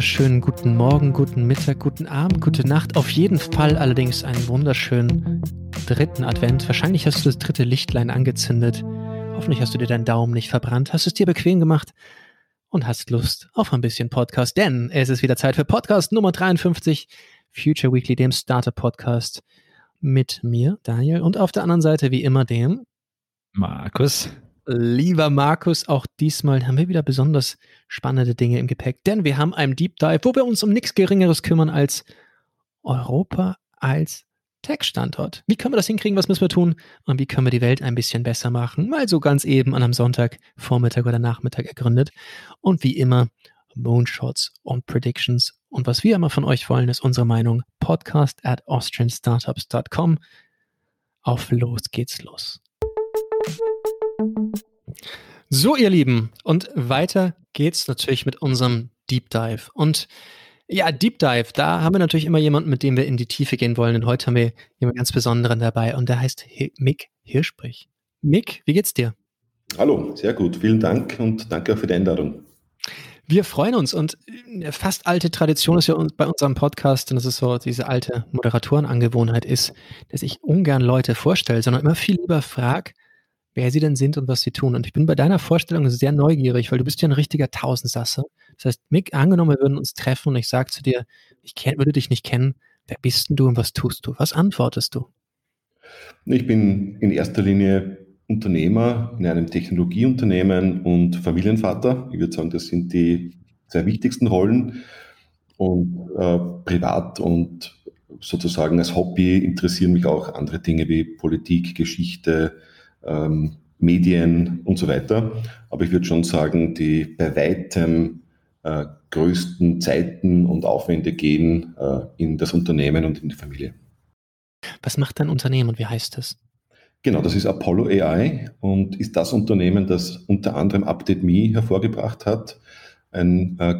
wunderschönen guten Morgen, guten Mittag, guten Abend, gute Nacht. Auf jeden Fall allerdings einen wunderschönen dritten Advent. Wahrscheinlich hast du das dritte Lichtlein angezündet. Hoffentlich hast du dir deinen Daumen nicht verbrannt, hast es dir bequem gemacht und hast Lust auf ein bisschen Podcast, denn es ist wieder Zeit für Podcast Nummer 53, Future Weekly, dem Starter Podcast mit mir, Daniel, und auf der anderen Seite wie immer dem Markus. Lieber Markus, auch diesmal haben wir wieder besonders spannende Dinge im Gepäck, denn wir haben einen Deep Dive, wo wir uns um nichts Geringeres kümmern als Europa als Tech-Standort. Wie können wir das hinkriegen? Was müssen wir tun? Und wie können wir die Welt ein bisschen besser machen? Mal so ganz eben an einem Sonntag, Vormittag oder Nachmittag ergründet. Und wie immer Moonshots und Predictions. Und was wir immer von euch wollen, ist unsere Meinung. Podcast at austrianstartups.com. Auf los geht's los. So, ihr Lieben, und weiter geht's natürlich mit unserem Deep Dive. Und ja, Deep Dive, da haben wir natürlich immer jemanden, mit dem wir in die Tiefe gehen wollen. Und heute haben wir jemanden ganz Besonderen dabei und der heißt Mick Hirschbrich. Mick, wie geht's dir? Hallo, sehr gut. Vielen Dank und danke auch für die Einladung. Wir freuen uns und äh, fast alte Tradition ist ja bei unserem Podcast, und das ist so diese alte Moderatorenangewohnheit ist, dass ich ungern Leute vorstelle, sondern immer viel lieber frage, wer sie denn sind und was sie tun. Und ich bin bei deiner Vorstellung sehr neugierig, weil du bist ja ein richtiger Tausendsasser. Das heißt, Mick, angenommen, wir würden uns treffen und ich sage zu dir, ich kenn, würde dich nicht kennen, wer bist denn du und was tust du? Was antwortest du? Ich bin in erster Linie Unternehmer in einem Technologieunternehmen und Familienvater. Ich würde sagen, das sind die zwei wichtigsten Rollen. Und äh, privat und sozusagen als Hobby interessieren mich auch andere Dinge wie Politik, Geschichte, ähm, Medien und so weiter. Aber ich würde schon sagen, die bei weitem äh, größten Zeiten und Aufwände gehen äh, in das Unternehmen und in die Familie. Was macht dein Unternehmen und wie heißt es? Genau, das ist Apollo AI und ist das Unternehmen, das unter anderem UpdateMe hervorgebracht hat, ein äh,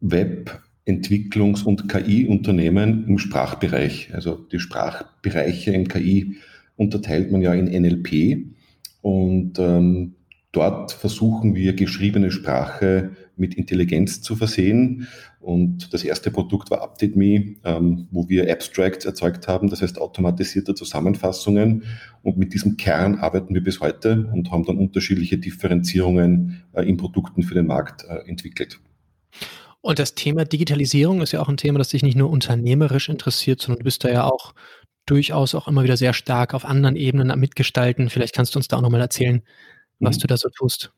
Web-Entwicklungs- und KI-Unternehmen im Sprachbereich. Also die Sprachbereiche im KI unterteilt man ja in NLP und ähm, dort versuchen wir geschriebene Sprache mit Intelligenz zu versehen. Und das erste Produkt war UpdateMe, ähm, wo wir Abstracts erzeugt haben, das heißt automatisierte Zusammenfassungen. Und mit diesem Kern arbeiten wir bis heute und haben dann unterschiedliche Differenzierungen äh, in Produkten für den Markt äh, entwickelt. Und das Thema Digitalisierung ist ja auch ein Thema, das dich nicht nur unternehmerisch interessiert, sondern du bist da ja auch durchaus auch immer wieder sehr stark auf anderen Ebenen mitgestalten. Vielleicht kannst du uns da auch nochmal erzählen, was mhm. du da so tust.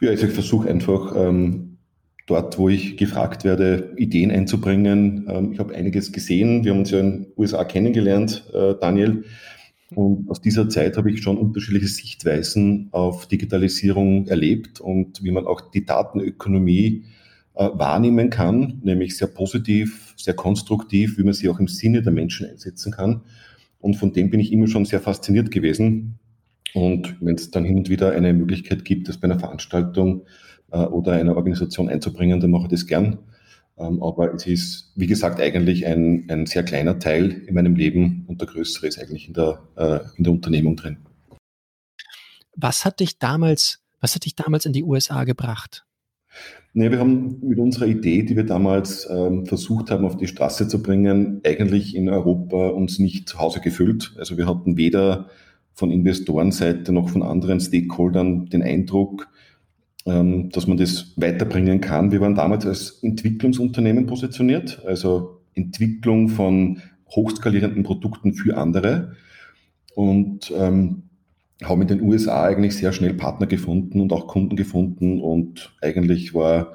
Ja, also ich versuche einfach ähm, dort, wo ich gefragt werde, Ideen einzubringen. Ähm, ich habe einiges gesehen. Wir haben uns ja in den USA kennengelernt, äh, Daniel. Und aus dieser Zeit habe ich schon unterschiedliche Sichtweisen auf Digitalisierung erlebt und wie man auch die Datenökonomie wahrnehmen kann, nämlich sehr positiv, sehr konstruktiv, wie man sie auch im Sinne der Menschen einsetzen kann. Und von dem bin ich immer schon sehr fasziniert gewesen. Und wenn es dann hin und wieder eine Möglichkeit gibt, das bei einer Veranstaltung äh, oder einer Organisation einzubringen, dann mache ich das gern. Ähm, aber es ist, wie gesagt, eigentlich ein, ein sehr kleiner Teil in meinem Leben und der größere ist eigentlich in der, äh, in der Unternehmung drin. Was hat dich damals, was hat dich damals in die USA gebracht? Nee, wir haben mit unserer Idee, die wir damals ähm, versucht haben, auf die Straße zu bringen, eigentlich in Europa uns nicht zu Hause gefüllt. Also wir hatten weder von Investorenseite noch von anderen Stakeholdern den Eindruck, ähm, dass man das weiterbringen kann. Wir waren damals als Entwicklungsunternehmen positioniert, also Entwicklung von hochskalierenden Produkten für andere. Und ähm, haben in den USA eigentlich sehr schnell Partner gefunden und auch Kunden gefunden und eigentlich war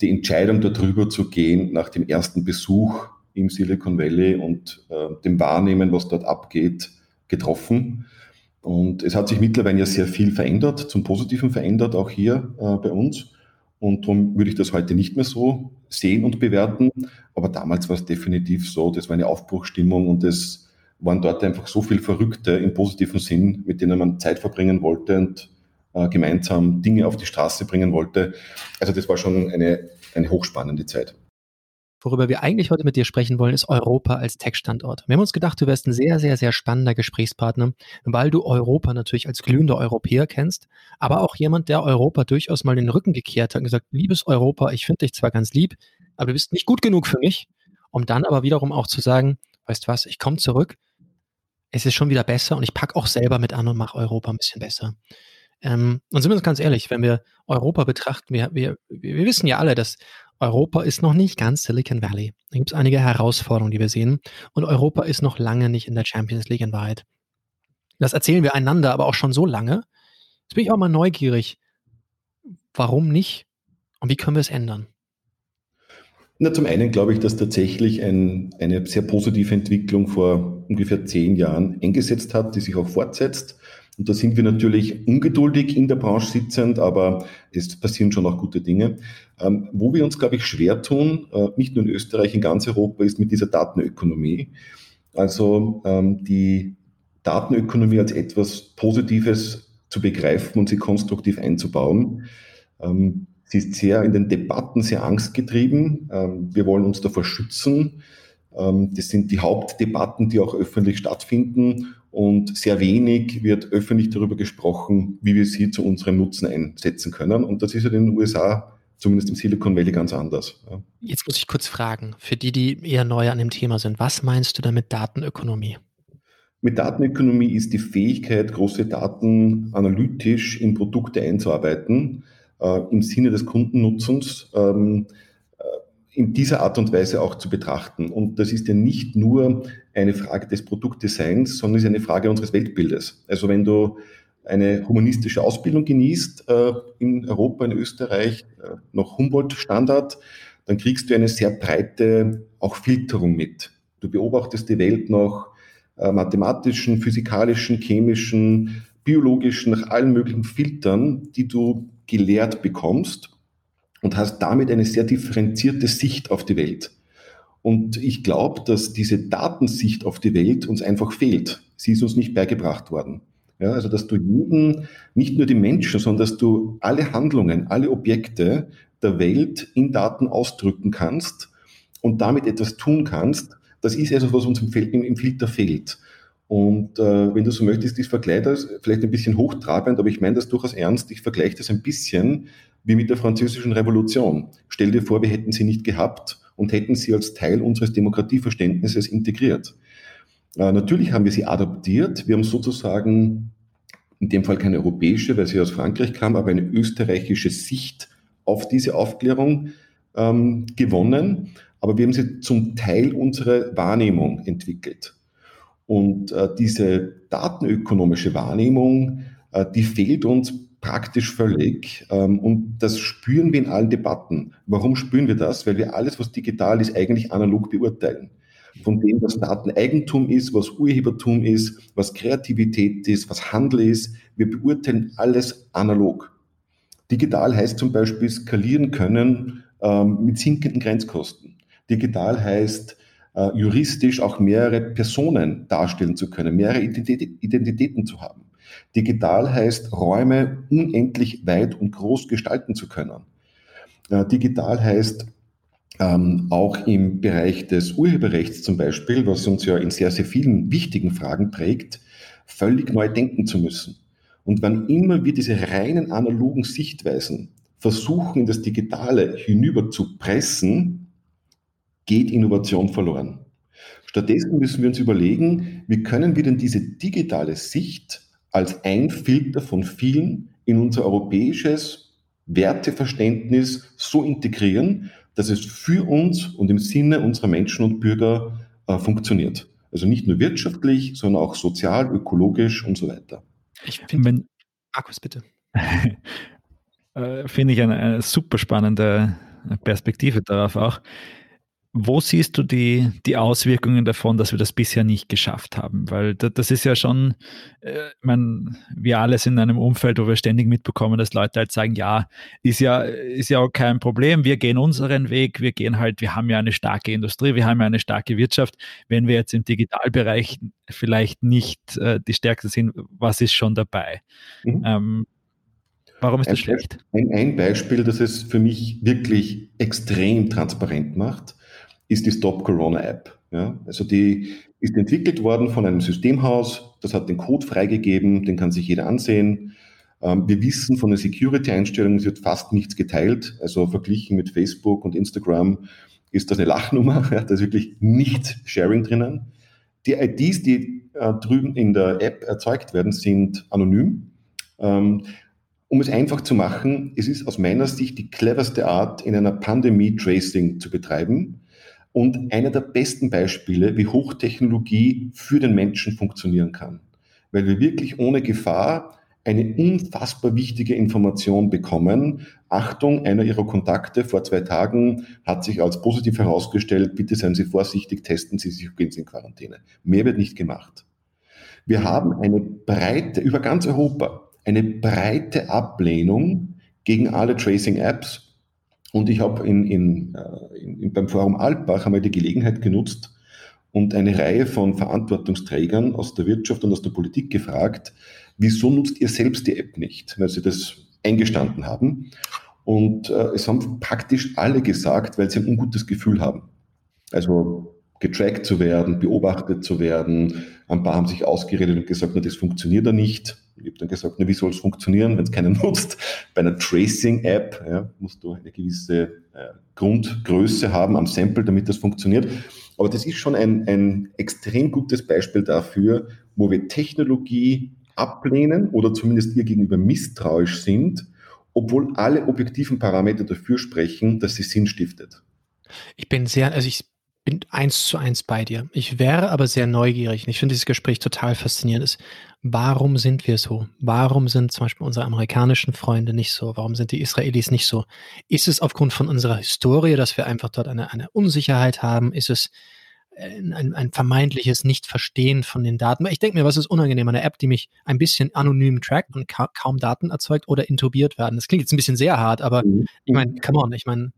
die Entscheidung darüber zu gehen nach dem ersten Besuch im Silicon Valley und äh, dem Wahrnehmen, was dort abgeht, getroffen. Und es hat sich mittlerweile ja sehr viel verändert, zum Positiven verändert, auch hier äh, bei uns. Und darum würde ich das heute nicht mehr so sehen und bewerten. Aber damals war es definitiv so, das war eine Aufbruchstimmung und das waren dort einfach so viel Verrückte im positiven Sinn, mit denen man Zeit verbringen wollte und äh, gemeinsam Dinge auf die Straße bringen wollte. Also das war schon eine, eine hochspannende Zeit. Worüber wir eigentlich heute mit dir sprechen wollen, ist Europa als Tech-Standort. Wir haben uns gedacht, du wärst ein sehr, sehr, sehr spannender Gesprächspartner, weil du Europa natürlich als glühender Europäer kennst, aber auch jemand, der Europa durchaus mal den Rücken gekehrt hat und gesagt, liebes Europa, ich finde dich zwar ganz lieb, aber du bist nicht gut genug für mich, um dann aber wiederum auch zu sagen, weißt was, ich komme zurück, es ist schon wieder besser und ich packe auch selber mit an und mache Europa ein bisschen besser. Ähm, und sind wir uns ganz ehrlich, wenn wir Europa betrachten, wir, wir, wir wissen ja alle, dass Europa ist noch nicht ganz Silicon Valley. Da gibt es einige Herausforderungen, die wir sehen. Und Europa ist noch lange nicht in der Champions League in Wahrheit. Das erzählen wir einander aber auch schon so lange. Jetzt bin ich auch mal neugierig. Warum nicht? Und wie können wir es ändern? Na, zum einen glaube ich, dass tatsächlich ein, eine sehr positive Entwicklung vor ungefähr zehn Jahren eingesetzt hat, die sich auch fortsetzt. Und da sind wir natürlich ungeduldig in der Branche sitzend, aber es passieren schon auch gute Dinge. Ähm, wo wir uns, glaube ich, schwer tun, äh, nicht nur in Österreich, in ganz Europa, ist mit dieser Datenökonomie. Also ähm, die Datenökonomie als etwas Positives zu begreifen und sie konstruktiv einzubauen. Ähm, sie ist sehr in den Debatten sehr angstgetrieben. Ähm, wir wollen uns davor schützen. Ähm, das sind die Hauptdebatten, die auch öffentlich stattfinden und sehr wenig wird öffentlich darüber gesprochen, wie wir sie zu unserem Nutzen einsetzen können. Und das ist ja in den USA, zumindest im Silicon Valley, ganz anders. Jetzt muss ich kurz fragen, für die, die eher neu an dem Thema sind, was meinst du damit Datenökonomie? Mit Datenökonomie ist die Fähigkeit, große Daten analytisch in Produkte einzuarbeiten, äh, im Sinne des Kundennutzens. Ähm, in dieser Art und Weise auch zu betrachten. Und das ist ja nicht nur eine Frage des Produktdesigns, sondern ist eine Frage unseres Weltbildes. Also wenn du eine humanistische Ausbildung genießt äh, in Europa, in Österreich, äh, noch Humboldt-Standard, dann kriegst du eine sehr breite auch Filterung mit. Du beobachtest die Welt nach äh, mathematischen, physikalischen, chemischen, biologischen, nach allen möglichen Filtern, die du gelehrt bekommst und hast damit eine sehr differenzierte Sicht auf die Welt. Und ich glaube, dass diese Datensicht auf die Welt uns einfach fehlt. Sie ist uns nicht beigebracht worden. Ja, also, dass du jeden, nicht nur die Menschen, sondern dass du alle Handlungen, alle Objekte der Welt in Daten ausdrücken kannst und damit etwas tun kannst, das ist etwas, was uns im, Filter fehlt. Und äh, wenn du so möchtest, ich vergleiche das vielleicht ein bisschen hochtrabend, aber ich meine das durchaus ernst. Ich vergleiche das ein bisschen wie mit der französischen Revolution. Stell dir vor, wir hätten sie nicht gehabt und hätten sie als Teil unseres Demokratieverständnisses integriert. Äh, natürlich haben wir sie adaptiert. Wir haben sozusagen in dem Fall keine europäische, weil sie aus Frankreich kam, aber eine österreichische Sicht auf diese Aufklärung ähm, gewonnen. Aber wir haben sie zum Teil unserer Wahrnehmung entwickelt. Und äh, diese datenökonomische Wahrnehmung, äh, die fehlt uns praktisch völlig. Ähm, und das spüren wir in allen Debatten. Warum spüren wir das? Weil wir alles, was digital ist, eigentlich analog beurteilen. Von dem, was Dateneigentum ist, was Urhebertum ist, was Kreativität ist, was Handel ist. Wir beurteilen alles analog. Digital heißt zum Beispiel skalieren können ähm, mit sinkenden Grenzkosten. Digital heißt äh, juristisch auch mehrere Personen darstellen zu können, mehrere Identitäten zu haben. Digital heißt, Räume unendlich weit und groß gestalten zu können. Äh, digital heißt, ähm, auch im Bereich des Urheberrechts zum Beispiel, was uns ja in sehr, sehr vielen wichtigen Fragen prägt, völlig neu denken zu müssen. Und wann immer wir diese reinen analogen Sichtweisen versuchen, in das Digitale hinüber zu pressen, geht Innovation verloren. Stattdessen müssen wir uns überlegen, wie können wir denn diese digitale Sicht als ein Filter von vielen in unser europäisches Werteverständnis so integrieren, dass es für uns und im Sinne unserer Menschen und Bürger äh, funktioniert. Also nicht nur wirtschaftlich, sondern auch sozial, ökologisch und so weiter. Ich finde, Markus, bitte. äh, finde ich eine, eine super spannende Perspektive darauf auch. Wo siehst du die, die Auswirkungen davon, dass wir das bisher nicht geschafft haben? Weil das ist ja schon, äh, man, wir alle sind in einem Umfeld, wo wir ständig mitbekommen, dass Leute halt sagen, ja, ist ja, ist ja auch kein Problem, wir gehen unseren Weg, wir gehen halt, wir haben ja eine starke Industrie, wir haben ja eine starke Wirtschaft. Wenn wir jetzt im Digitalbereich vielleicht nicht äh, die Stärkste sind, was ist schon dabei? Mhm. Ähm, warum ist das ein, schlecht? Ein, ein Beispiel, das es für mich wirklich extrem transparent macht, ist die Stop Corona App. Ja, also die ist entwickelt worden von einem Systemhaus, das hat den Code freigegeben, den kann sich jeder ansehen. Ähm, wir wissen von den Security-Einstellungen, es wird fast nichts geteilt, also verglichen mit Facebook und Instagram ist das eine Lachnummer, da ist wirklich nicht Sharing drinnen. Die IDs, die äh, drüben in der App erzeugt werden, sind anonym. Ähm, um es einfach zu machen, es ist aus meiner Sicht die cleverste Art, in einer Pandemie Tracing zu betreiben und einer der besten Beispiele, wie Hochtechnologie für den Menschen funktionieren kann. Weil wir wirklich ohne Gefahr eine unfassbar wichtige Information bekommen. Achtung, einer Ihrer Kontakte vor zwei Tagen hat sich als positiv herausgestellt. Bitte seien Sie vorsichtig, testen Sie sich, gehen Sie in Quarantäne. Mehr wird nicht gemacht. Wir haben eine breite, über ganz Europa, eine breite Ablehnung gegen alle Tracing-Apps. Und ich habe in, in, äh, in, beim Forum Altbach einmal die Gelegenheit genutzt und eine Reihe von Verantwortungsträgern aus der Wirtschaft und aus der Politik gefragt, wieso nutzt ihr selbst die App nicht, weil sie das eingestanden haben. Und äh, es haben praktisch alle gesagt, weil sie ein ungutes Gefühl haben. Also getrackt zu werden, beobachtet zu werden. Ein paar haben sich ausgeredet und gesagt, na, das funktioniert ja nicht. Ich habe dann gesagt, na, wie soll es funktionieren, wenn es keiner nutzt? Bei einer Tracing-App ja, musst du eine gewisse äh, Grundgröße haben am Sample, damit das funktioniert. Aber das ist schon ein, ein extrem gutes Beispiel dafür, wo wir Technologie ablehnen oder zumindest ihr gegenüber misstrauisch sind, obwohl alle objektiven Parameter dafür sprechen, dass sie Sinn stiftet. Ich bin sehr, also ich bin eins zu eins bei dir. Ich wäre aber sehr neugierig. Und ich finde dieses Gespräch total faszinierend. warum sind wir so? Warum sind zum Beispiel unsere amerikanischen Freunde nicht so? Warum sind die Israelis nicht so? Ist es aufgrund von unserer Historie, dass wir einfach dort eine, eine Unsicherheit haben? Ist es ein, ein vermeintliches Nicht-Verstehen von den Daten? Ich denke mir, was ist unangenehm? Eine App, die mich ein bisschen anonym trackt und ka kaum Daten erzeugt oder intubiert werden. Das klingt jetzt ein bisschen sehr hart, aber mhm. ich meine, come on, ich meine,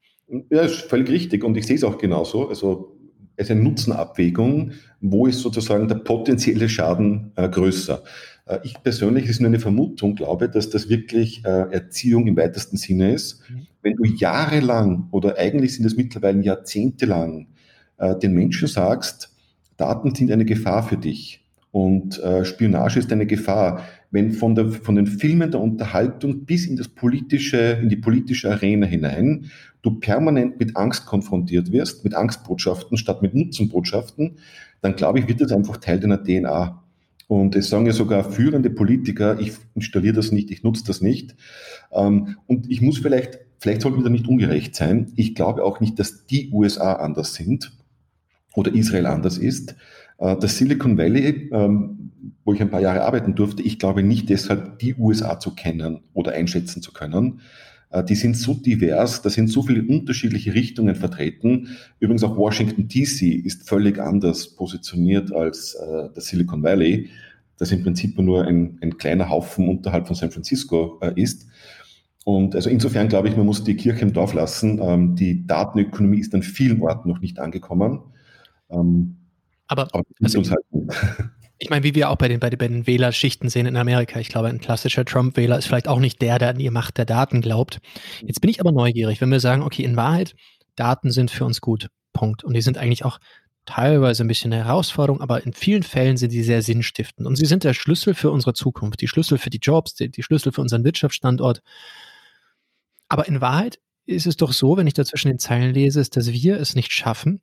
ja, ist völlig richtig und ich sehe es auch genauso. Also ist eine Nutzenabwägung, wo ist sozusagen der potenzielle Schaden äh, größer. Äh, ich persönlich, ist nur eine Vermutung, glaube, dass das wirklich äh, Erziehung im weitesten Sinne ist. Mhm. Wenn du jahrelang oder eigentlich sind es mittlerweile jahrzehntelang äh, den Menschen sagst, Daten sind eine Gefahr für dich und äh, Spionage ist eine Gefahr, wenn von, der, von den Filmen der Unterhaltung bis in das politische, in die politische Arena hinein du permanent mit Angst konfrontiert wirst, mit Angstbotschaften statt mit Nutzenbotschaften, dann glaube ich, wird das einfach Teil deiner DNA. Und es sagen ja sogar führende Politiker, ich installiere das nicht, ich nutze das nicht. Ähm, und ich muss vielleicht, vielleicht sollten wir da nicht ungerecht sein. Ich glaube auch nicht, dass die USA anders sind oder Israel anders ist. Äh, das Silicon Valley, ähm, wo ich ein paar Jahre arbeiten durfte, ich glaube nicht deshalb, die USA zu kennen oder einschätzen zu können, die sind so divers, da sind so viele unterschiedliche Richtungen vertreten. Übrigens auch Washington DC ist völlig anders positioniert als äh, das Silicon Valley, das im Prinzip nur ein, ein kleiner Haufen unterhalb von San Francisco äh, ist. Und also insofern glaube ich, man muss die Kirche im Dorf lassen. Ähm, die Datenökonomie ist an vielen Orten noch nicht angekommen. Ähm, aber, aber also, ich meine, wie wir auch bei den, bei den, Wählerschichten sehen in Amerika. Ich glaube, ein klassischer Trump-Wähler ist vielleicht auch nicht der, der an die Macht der Daten glaubt. Jetzt bin ich aber neugierig, wenn wir sagen, okay, in Wahrheit, Daten sind für uns gut. Punkt. Und die sind eigentlich auch teilweise ein bisschen eine Herausforderung, aber in vielen Fällen sind sie sehr sinnstiftend. Und sie sind der Schlüssel für unsere Zukunft, die Schlüssel für die Jobs, die, die Schlüssel für unseren Wirtschaftsstandort. Aber in Wahrheit ist es doch so, wenn ich da zwischen den Zeilen lese, ist, dass wir es nicht schaffen,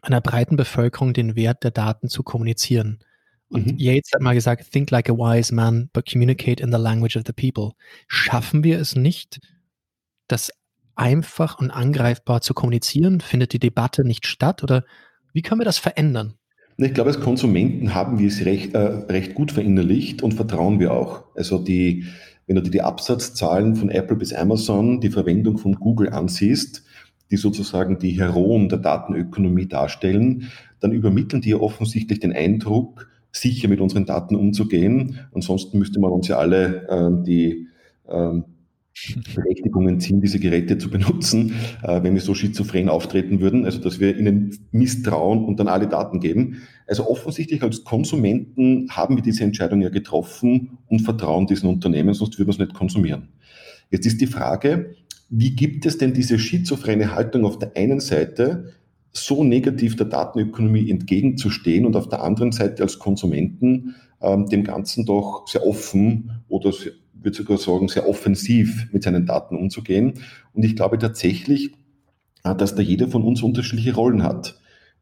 einer breiten Bevölkerung den Wert der Daten zu kommunizieren. Und mhm. Yates hat mal gesagt, think like a wise man, but communicate in the language of the people. Schaffen wir es nicht, das einfach und angreifbar zu kommunizieren? Findet die Debatte nicht statt? Oder wie können wir das verändern? Ich glaube, als Konsumenten haben wir es recht, äh, recht gut verinnerlicht und vertrauen wir auch. Also die, wenn du dir die Absatzzahlen von Apple bis Amazon, die Verwendung von Google ansiehst, die sozusagen die Heroen der Datenökonomie darstellen, dann übermitteln die ja offensichtlich den Eindruck, sicher mit unseren Daten umzugehen. Ansonsten müsste man uns ja alle äh, die äh, Berechtigungen ziehen, diese Geräte zu benutzen, äh, wenn wir so schizophren auftreten würden, also dass wir ihnen misstrauen und dann alle Daten geben. Also offensichtlich als Konsumenten haben wir diese Entscheidung ja getroffen und vertrauen diesen Unternehmen, sonst würden wir es nicht konsumieren. Jetzt ist die Frage, wie gibt es denn diese schizophrene Haltung auf der einen Seite, so negativ der Datenökonomie entgegenzustehen und auf der anderen Seite als Konsumenten ähm, dem Ganzen doch sehr offen oder ich würde sogar sagen, sehr offensiv mit seinen Daten umzugehen. Und ich glaube tatsächlich, äh, dass da jeder von uns unterschiedliche Rollen hat.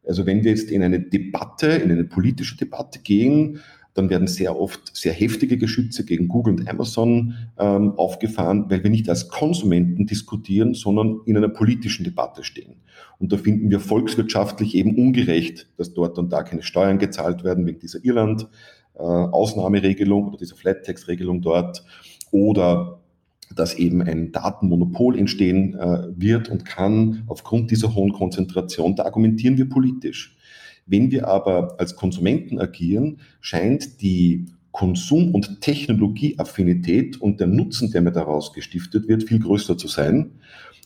Also wenn wir jetzt in eine Debatte, in eine politische Debatte gehen, dann werden sehr oft sehr heftige Geschütze gegen Google und Amazon ähm, aufgefahren, weil wir nicht als Konsumenten diskutieren, sondern in einer politischen Debatte stehen. Und da finden wir volkswirtschaftlich eben ungerecht, dass dort und da keine Steuern gezahlt werden wegen dieser Irland-Ausnahmeregelung äh, oder dieser Flat-Tax-Regelung dort oder dass eben ein Datenmonopol entstehen äh, wird und kann aufgrund dieser hohen Konzentration. Da argumentieren wir politisch. Wenn wir aber als Konsumenten agieren, scheint die Konsum- und Technologieaffinität und der Nutzen, der mir daraus gestiftet wird, viel größer zu sein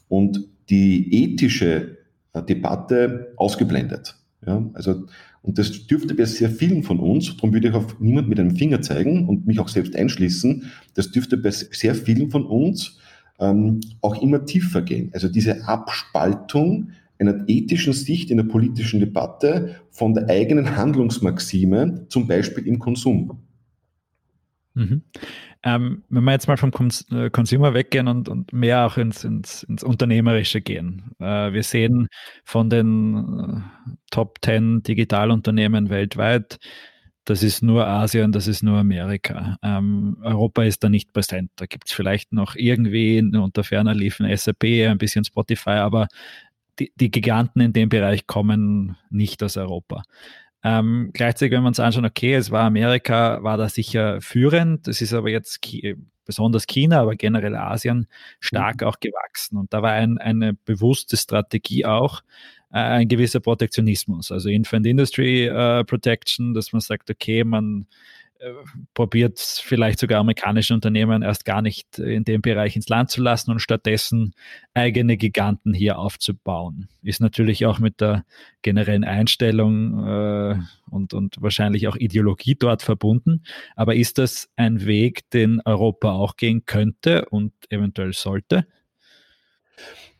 und die ethische äh, Debatte ausgeblendet. Ja, also, und das dürfte bei sehr vielen von uns, darum würde ich auf niemand mit einem Finger zeigen und mich auch selbst einschließen, das dürfte bei sehr vielen von uns ähm, auch immer tiefer gehen. Also diese Abspaltung einer ethischen Sicht in der politischen Debatte von der eigenen Handlungsmaxime, zum Beispiel im Konsum. Mhm. Ähm, wenn wir jetzt mal vom äh, Consumer weggehen und, und mehr auch ins, ins, ins Unternehmerische gehen. Äh, wir sehen von den äh, Top 10 Digitalunternehmen weltweit, das ist nur Asien, das ist nur Amerika. Ähm, Europa ist da nicht präsent. Da gibt es vielleicht noch irgendwie unter ferner liefen SAP, ein bisschen Spotify, aber die, die Giganten in dem Bereich kommen nicht aus Europa. Ähm, gleichzeitig, wenn wir uns anschauen, okay, es war Amerika, war da sicher führend, es ist aber jetzt Ki besonders China, aber generell Asien stark mhm. auch gewachsen. Und da war ein, eine bewusste Strategie auch, äh, ein gewisser Protektionismus, also Infant Industry äh, Protection, dass man sagt, okay, man äh, probiert vielleicht sogar amerikanische Unternehmen erst gar nicht in dem Bereich ins Land zu lassen und stattdessen eigene Giganten hier aufzubauen. Ist natürlich auch mit der generellen Einstellung äh, und, und wahrscheinlich auch Ideologie dort verbunden. Aber ist das ein Weg, den Europa auch gehen könnte und eventuell sollte?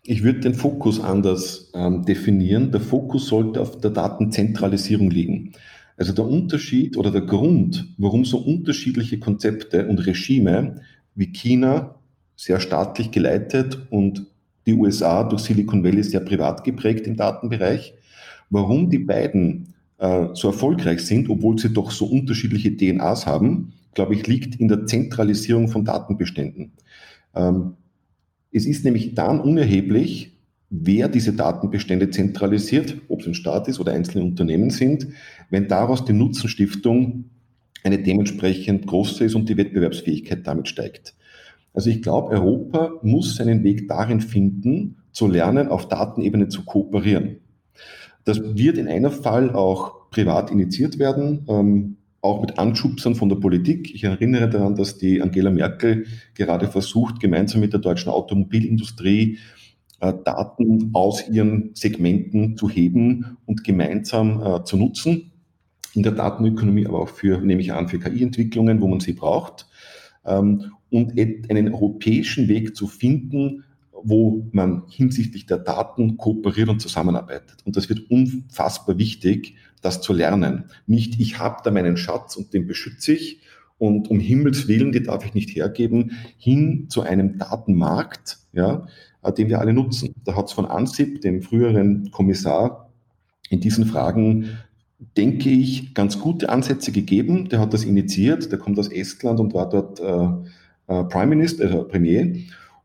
Ich würde den Fokus anders ähm, definieren. Der Fokus sollte auf der Datenzentralisierung liegen. Also der Unterschied oder der Grund, warum so unterschiedliche Konzepte und Regime wie China sehr staatlich geleitet und die USA durch Silicon Valley sehr privat geprägt im Datenbereich, warum die beiden äh, so erfolgreich sind, obwohl sie doch so unterschiedliche DNAs haben, glaube ich, liegt in der Zentralisierung von Datenbeständen. Ähm, es ist nämlich dann unerheblich, wer diese Datenbestände zentralisiert, ob es ein Staat ist oder einzelne Unternehmen sind, wenn daraus die Nutzenstiftung eine dementsprechend große ist und die Wettbewerbsfähigkeit damit steigt. Also ich glaube, Europa muss seinen Weg darin finden, zu lernen, auf Datenebene zu kooperieren. Das wird in einem Fall auch privat initiiert werden, ähm, auch mit Anschubsern von der Politik. Ich erinnere daran, dass die Angela Merkel gerade versucht, gemeinsam mit der deutschen Automobilindustrie Daten aus ihren Segmenten zu heben und gemeinsam äh, zu nutzen. In der Datenökonomie, aber auch für, nehme ich an, für KI-Entwicklungen, wo man sie braucht. Ähm, und einen europäischen Weg zu finden, wo man hinsichtlich der Daten kooperiert und zusammenarbeitet. Und das wird unfassbar wichtig, das zu lernen. Nicht, ich habe da meinen Schatz und den beschütze ich und um Himmels Willen, die darf ich nicht hergeben, hin zu einem Datenmarkt, ja, äh, den wir alle nutzen. Da hat es von Ansip, dem früheren Kommissar, in diesen Fragen, denke ich, ganz gute Ansätze gegeben. Der hat das initiiert, der kommt aus Estland und war dort äh, äh, Prime Minister, äh, Premier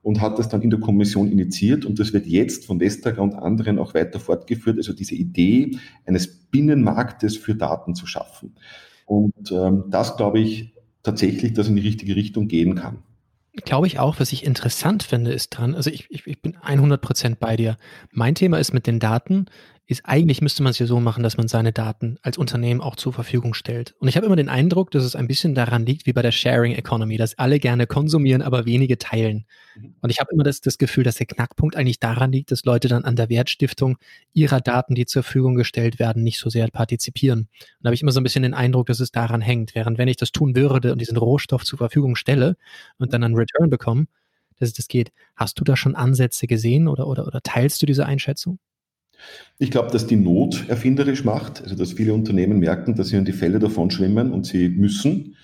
und hat das dann in der Kommission initiiert und das wird jetzt von Vestager und anderen auch weiter fortgeführt, also diese Idee eines Binnenmarktes für Daten zu schaffen. Und ähm, das glaube ich tatsächlich, dass in die richtige Richtung gehen kann glaube ich auch, was ich interessant finde, ist dran, also ich, ich, ich bin 100% bei dir. Mein Thema ist mit den Daten, ist eigentlich müsste man es ja so machen, dass man seine Daten als Unternehmen auch zur Verfügung stellt. Und ich habe immer den Eindruck, dass es ein bisschen daran liegt, wie bei der Sharing Economy, dass alle gerne konsumieren, aber wenige teilen. Mhm. Und ich habe immer das, das Gefühl, dass der Knackpunkt eigentlich daran liegt, dass Leute dann an der Wertstiftung ihrer Daten, die zur Verfügung gestellt werden, nicht so sehr partizipieren. Und da habe ich immer so ein bisschen den Eindruck, dass es daran hängt. Während wenn ich das tun würde und diesen Rohstoff zur Verfügung stelle und dann einen Return bekomme, dass es das geht. Hast du da schon Ansätze gesehen oder, oder, oder teilst du diese Einschätzung? Ich glaube, dass die Not erfinderisch macht, also dass viele Unternehmen merken, dass sie in die Fälle davon schwimmen und sie müssen.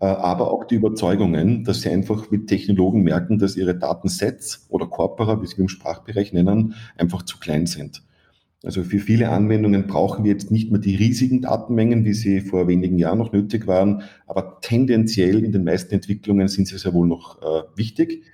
äh, aber auch die Überzeugungen, dass sie einfach mit Technologen merken, dass ihre Datensets oder Corpora, wie sie im Sprachbereich nennen, einfach zu klein sind. Also für viele Anwendungen brauchen wir jetzt nicht mehr die riesigen Datenmengen, wie sie vor wenigen Jahren noch nötig waren, aber tendenziell in den meisten Entwicklungen sind sie sehr wohl noch äh, wichtig.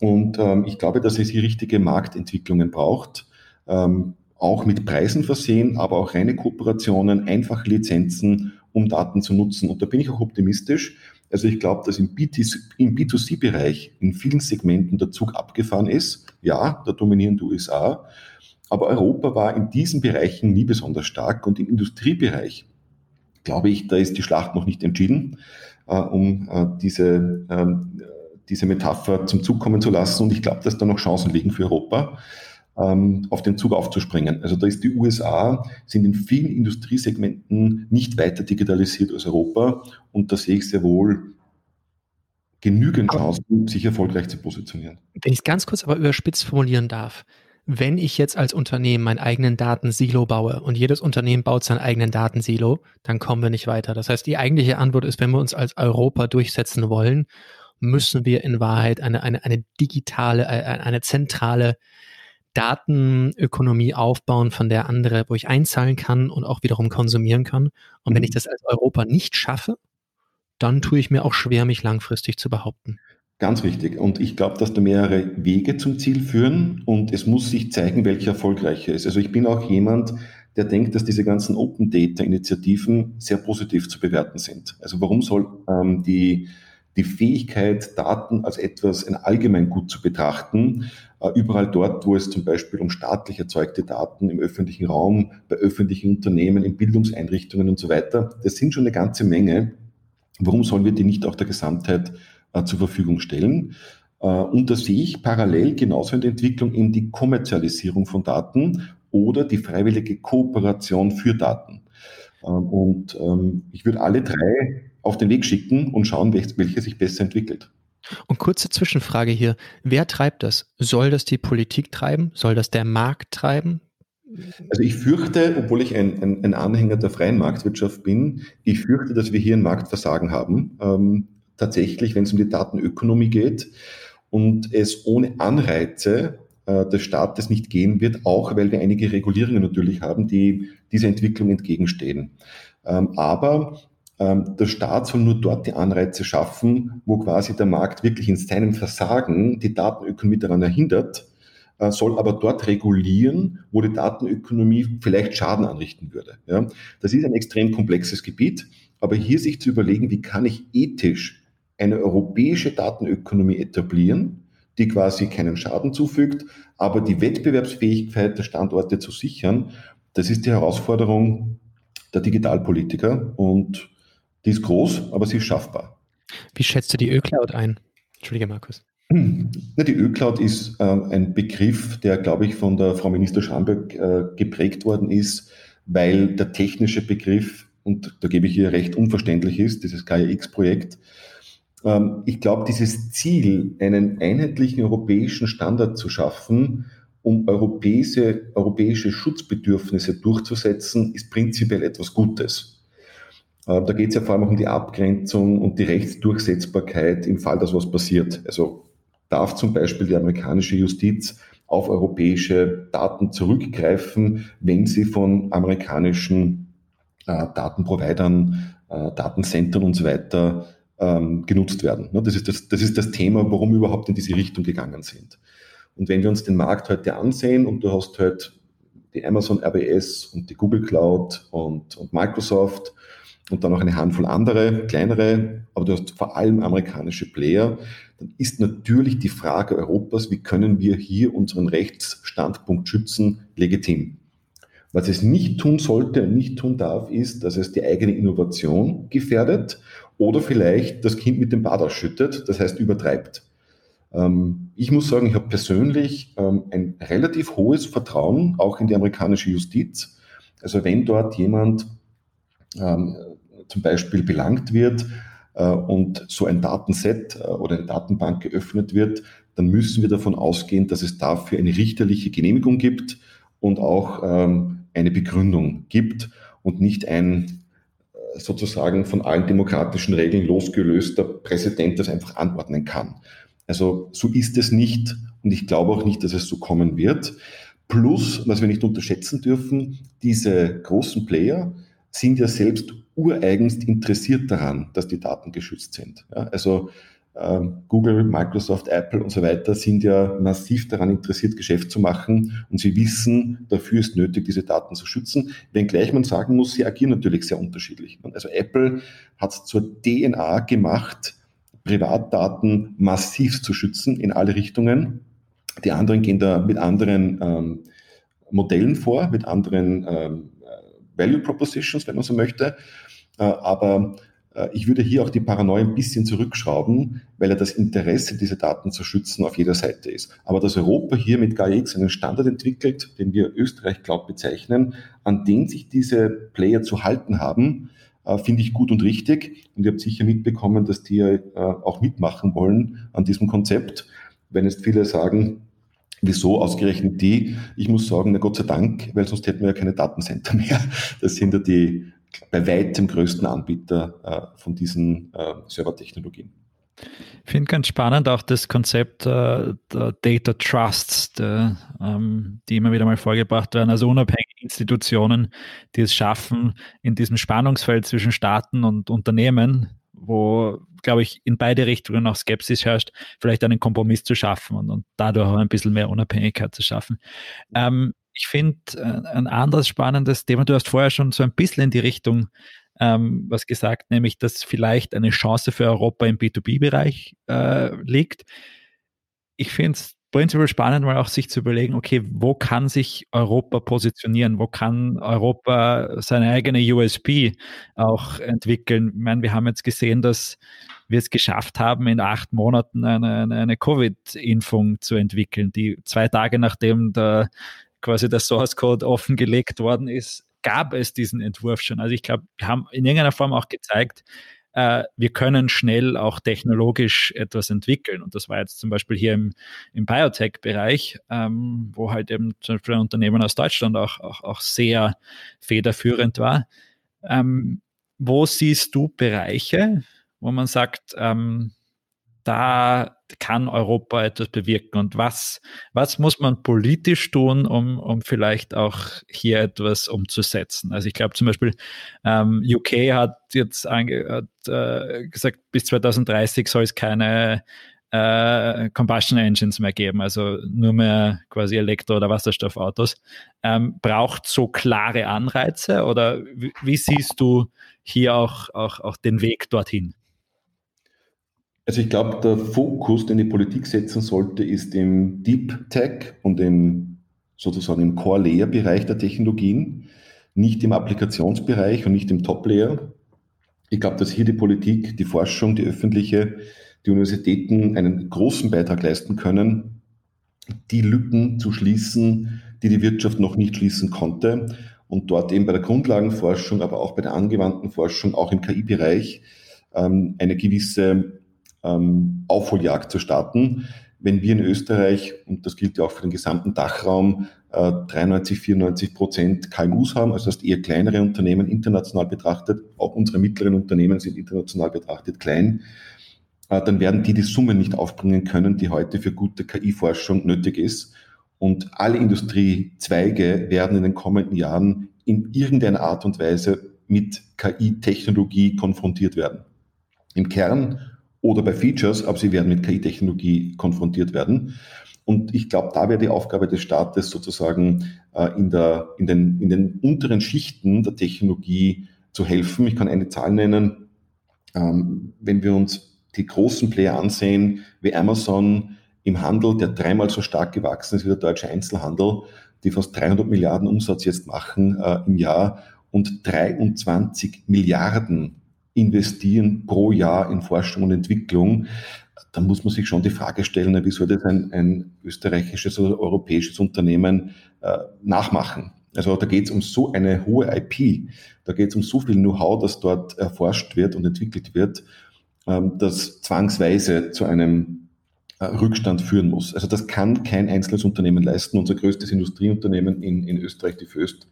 Und ähm, ich glaube, dass es hier richtige Marktentwicklungen braucht, ähm, auch mit Preisen versehen, aber auch reine Kooperationen, einfache Lizenzen, um Daten zu nutzen. Und da bin ich auch optimistisch. Also ich glaube, dass im, B2C-Bereich in vielen Segmenten der Zug abgefahren ist. Ja, da dominieren die USA. Aber Europa war in diesen Bereichen nie besonders stark und im Industriebereich, glaube ich, da ist die Schlacht noch nicht entschieden, äh, um äh, diese, äh, diese Metapher zum Zug kommen zu lassen. Und ich glaube, dass da noch Chancen liegen für Europa, ähm, auf den Zug aufzuspringen. Also da ist die USA, sind in vielen Industriesegmenten nicht weiter digitalisiert als Europa. Und da sehe ich sehr wohl genügend Chancen, sich erfolgreich zu positionieren. Wenn ich es ganz kurz aber überspitzt formulieren darf, wenn ich jetzt als Unternehmen meinen eigenen Datensilo baue und jedes Unternehmen baut seinen eigenen Datensilo, dann kommen wir nicht weiter. Das heißt, die eigentliche Antwort ist, wenn wir uns als Europa durchsetzen wollen, müssen wir in Wahrheit eine, eine, eine digitale, äh, eine zentrale Datenökonomie aufbauen, von der andere, wo ich einzahlen kann und auch wiederum konsumieren kann. Und wenn ich mhm. das als Europa nicht schaffe, dann tue ich mir auch schwer, mich langfristig zu behaupten. Ganz wichtig. Und ich glaube, dass da mehrere Wege zum Ziel führen und es muss sich zeigen, welcher erfolgreicher ist. Also ich bin auch jemand, der denkt, dass diese ganzen Open Data Initiativen sehr positiv zu bewerten sind. Also warum soll ähm, die, die Fähigkeit, Daten als etwas ein Allgemeingut zu betrachten, äh, überall dort, wo es zum Beispiel um staatlich erzeugte Daten im öffentlichen Raum, bei öffentlichen Unternehmen, in Bildungseinrichtungen und so weiter, das sind schon eine ganze Menge. Warum sollen wir die nicht auch der Gesamtheit äh, zur Verfügung stellen. Äh, und da sehe ich parallel genauso in der Entwicklung eben die Kommerzialisierung von Daten oder die freiwillige Kooperation für Daten. Ähm, und ähm, ich würde alle drei auf den Weg schicken und schauen, welche sich besser entwickelt. Und kurze Zwischenfrage hier. Wer treibt das? Soll das die Politik treiben? Soll das der Markt treiben? Also ich fürchte, obwohl ich ein, ein, ein Anhänger der freien Marktwirtschaft bin, ich fürchte, dass wir hier ein Marktversagen haben. Ähm, tatsächlich, wenn es um die Datenökonomie geht und es ohne Anreize äh, des Staates nicht gehen wird, auch weil wir einige Regulierungen natürlich haben, die dieser Entwicklung entgegenstehen. Ähm, aber der Staat soll nur dort die Anreize schaffen, wo quasi der Markt wirklich in seinem Versagen die Datenökonomie daran erhindert, äh, soll aber dort regulieren, wo die Datenökonomie vielleicht Schaden anrichten würde. Ja, das ist ein extrem komplexes Gebiet, aber hier sich zu überlegen, wie kann ich ethisch eine europäische Datenökonomie etablieren, die quasi keinen Schaden zufügt, aber die Wettbewerbsfähigkeit der Standorte zu sichern, das ist die Herausforderung der Digitalpolitiker und die ist groß, aber sie ist schaffbar. Wie schätzt du die Ö-Cloud ein? Entschuldige, Markus. Die Ö-Cloud ist äh, ein Begriff, der, glaube ich, von der Frau Minister Schamberg äh, geprägt worden ist, weil der technische Begriff, und da gebe ich ihr recht, unverständlich ist, dieses KIX-Projekt, ähm, ich glaube, dieses Ziel, einen einheitlichen europäischen Standard zu schaffen, um europäische, europäische Schutzbedürfnisse durchzusetzen, ist prinzipiell etwas Gutes. Äh, da geht es ja vor allem auch um die Abgrenzung und die Rechtsdurchsetzbarkeit im Fall, dass was passiert. Also darf zum Beispiel die amerikanische Justiz auf europäische Daten zurückgreifen, wenn sie von amerikanischen äh, Datenprovidern, äh, Datencentern und so weiter ähm, genutzt werden. Ne, das ist das, das ist das Thema, warum wir überhaupt in diese Richtung gegangen sind. Und wenn wir uns den Markt heute ansehen und du hast halt die Amazon RBS und die Google Cloud und, und Microsoft und dann noch eine Handvoll andere, kleinere, aber du hast vor allem amerikanische Player, dann ist natürlich die Frage Europas, wie können wir hier unseren Rechtsstandpunkt schützen, legitim. Was es nicht tun sollte und nicht tun darf, ist, dass es die eigene Innovation gefährdet oder vielleicht das Kind mit dem Bad ausschüttet, das heißt übertreibt. Ähm, ich muss sagen, ich habe persönlich ähm, ein relativ hohes Vertrauen auch in die amerikanische Justiz. Also wenn dort jemand ähm, zum Beispiel belangt wird äh, und so ein Datenset äh, oder eine Datenbank geöffnet wird, dann müssen wir davon ausgehen, dass es dafür eine richterliche Genehmigung gibt und auch eine Begründung gibt und nicht ein sozusagen von allen demokratischen Regeln losgelöster Präsident das einfach anordnen kann. Also so ist es nicht und ich glaube auch nicht, dass es so kommen wird. Plus, was wir nicht unterschätzen dürfen, diese großen Player sind ja selbst ureigenst interessiert daran, dass die Daten geschützt sind. Ja, also ähm, Google, Microsoft, Apple und so weiter sind ja massiv daran interessiert, Geschäft zu machen und sie wissen, dafür ist nötig, diese Daten zu schützen. Wenngleich man sagen muss, sie agieren natürlich sehr unterschiedlich. Also Apple hat es zur DNA gemacht, Privatdaten massiv zu schützen in alle Richtungen. Die anderen gehen da mit anderen ähm, Modellen vor, mit anderen ähm, Value Propositions, wenn man so möchte. Äh, aber äh, ich würde hier auch die Paranoia ein bisschen zurückschrauben, weil ja das Interesse, diese Daten zu schützen, auf jeder Seite ist. Aber dass Europa hier mit GAIX einen Standard entwickelt, den wir Österreich Cloud bezeichnen, an den sich diese Player zu halten haben, äh, finde ich gut und richtig. Und ihr habt sicher mitbekommen, dass die auch mitmachen wollen an diesem Konzept. Wenn jetzt viele sagen, Wieso ausgerechnet die? Ich muss sagen, na Gott sei Dank, weil sonst hätten wir ja keine Datencenter mehr. Das sind ja die bei weitem größten Anbieter äh, von diesen äh, Servertechnologien. Ich finde ganz spannend auch das Konzept äh, der Data Trusts, der, ähm, die immer wieder mal vorgebracht werden, also unabhängige Institutionen, die es schaffen, in diesem Spannungsfeld zwischen Staaten und Unternehmen, wo, glaube ich, in beide Richtungen auch Skepsis herrscht, vielleicht einen Kompromiss zu schaffen und, und dadurch auch ein bisschen mehr Unabhängigkeit zu schaffen. Ähm, ich finde äh, ein anderes spannendes Thema, du hast vorher schon so ein bisschen in die Richtung ähm, was gesagt, nämlich dass vielleicht eine Chance für Europa im B2B-Bereich äh, liegt. Ich finde es prinzipiell spannend, mal auch sich zu überlegen, okay, wo kann sich Europa positionieren? Wo kann Europa seine eigene USP auch entwickeln? Ich meine, wir haben jetzt gesehen, dass wir es geschafft haben, in acht Monaten eine, eine, eine Covid-Impfung zu entwickeln, die zwei Tage nachdem der quasi der Source Code offengelegt worden ist, gab es diesen Entwurf schon. Also ich glaube, wir haben in irgendeiner Form auch gezeigt, äh, wir können schnell auch technologisch etwas entwickeln. Und das war jetzt zum Beispiel hier im, im Biotech-Bereich, ähm, wo halt eben zum Beispiel ein Unternehmen aus Deutschland auch, auch, auch sehr federführend war. Ähm, wo siehst du Bereiche, wo man sagt, ähm, da kann Europa etwas bewirken und was, was muss man politisch tun, um, um vielleicht auch hier etwas umzusetzen? Also ich glaube zum Beispiel, ähm, UK hat jetzt hat, äh, gesagt, bis 2030 soll es keine äh, Combustion Engines mehr geben, also nur mehr quasi Elektro- oder Wasserstoffautos. Ähm, braucht so klare Anreize oder wie, wie siehst du hier auch, auch, auch den Weg dorthin? Also ich glaube, der Fokus, den die Politik setzen sollte, ist im Deep Tech und im sozusagen im Core-Layer-Bereich der Technologien, nicht im Applikationsbereich und nicht im Top-Layer. Ich glaube, dass hier die Politik, die Forschung, die öffentliche, die Universitäten einen großen Beitrag leisten können, die Lücken zu schließen, die die Wirtschaft noch nicht schließen konnte und dort eben bei der Grundlagenforschung, aber auch bei der angewandten Forschung, auch im KI-Bereich, ähm, eine gewisse ähm, Aufholjagd zu starten. Wenn wir in Österreich, und das gilt ja auch für den gesamten Dachraum, äh, 93, 94 Prozent KMUs haben, also das eher kleinere Unternehmen international betrachtet, auch unsere mittleren Unternehmen sind international betrachtet klein, äh, dann werden die die Summe nicht aufbringen können, die heute für gute KI-Forschung nötig ist. Und alle Industriezweige werden in den kommenden Jahren in irgendeiner Art und Weise mit KI-Technologie konfrontiert werden. Im Kern oder bei Features, aber sie werden mit KI-Technologie konfrontiert werden. Und ich glaube, da wäre die Aufgabe des Staates sozusagen äh, in, der, in, den, in den unteren Schichten der Technologie zu helfen. Ich kann eine Zahl nennen. Ähm, wenn wir uns die großen Player ansehen, wie Amazon im Handel, der dreimal so stark gewachsen ist wie der deutsche Einzelhandel, die fast 300 Milliarden Umsatz jetzt machen äh, im Jahr und 23 Milliarden investieren pro Jahr in Forschung und Entwicklung, dann muss man sich schon die Frage stellen, wie soll das ein, ein österreichisches oder europäisches Unternehmen äh, nachmachen? Also da geht es um so eine hohe IP, da geht es um so viel Know-how, das dort erforscht wird und entwickelt wird, ähm, das zwangsweise zu einem äh, Rückstand führen muss. Also das kann kein einzelnes Unternehmen leisten. Unser größtes Industrieunternehmen in, in Österreich, die Föst,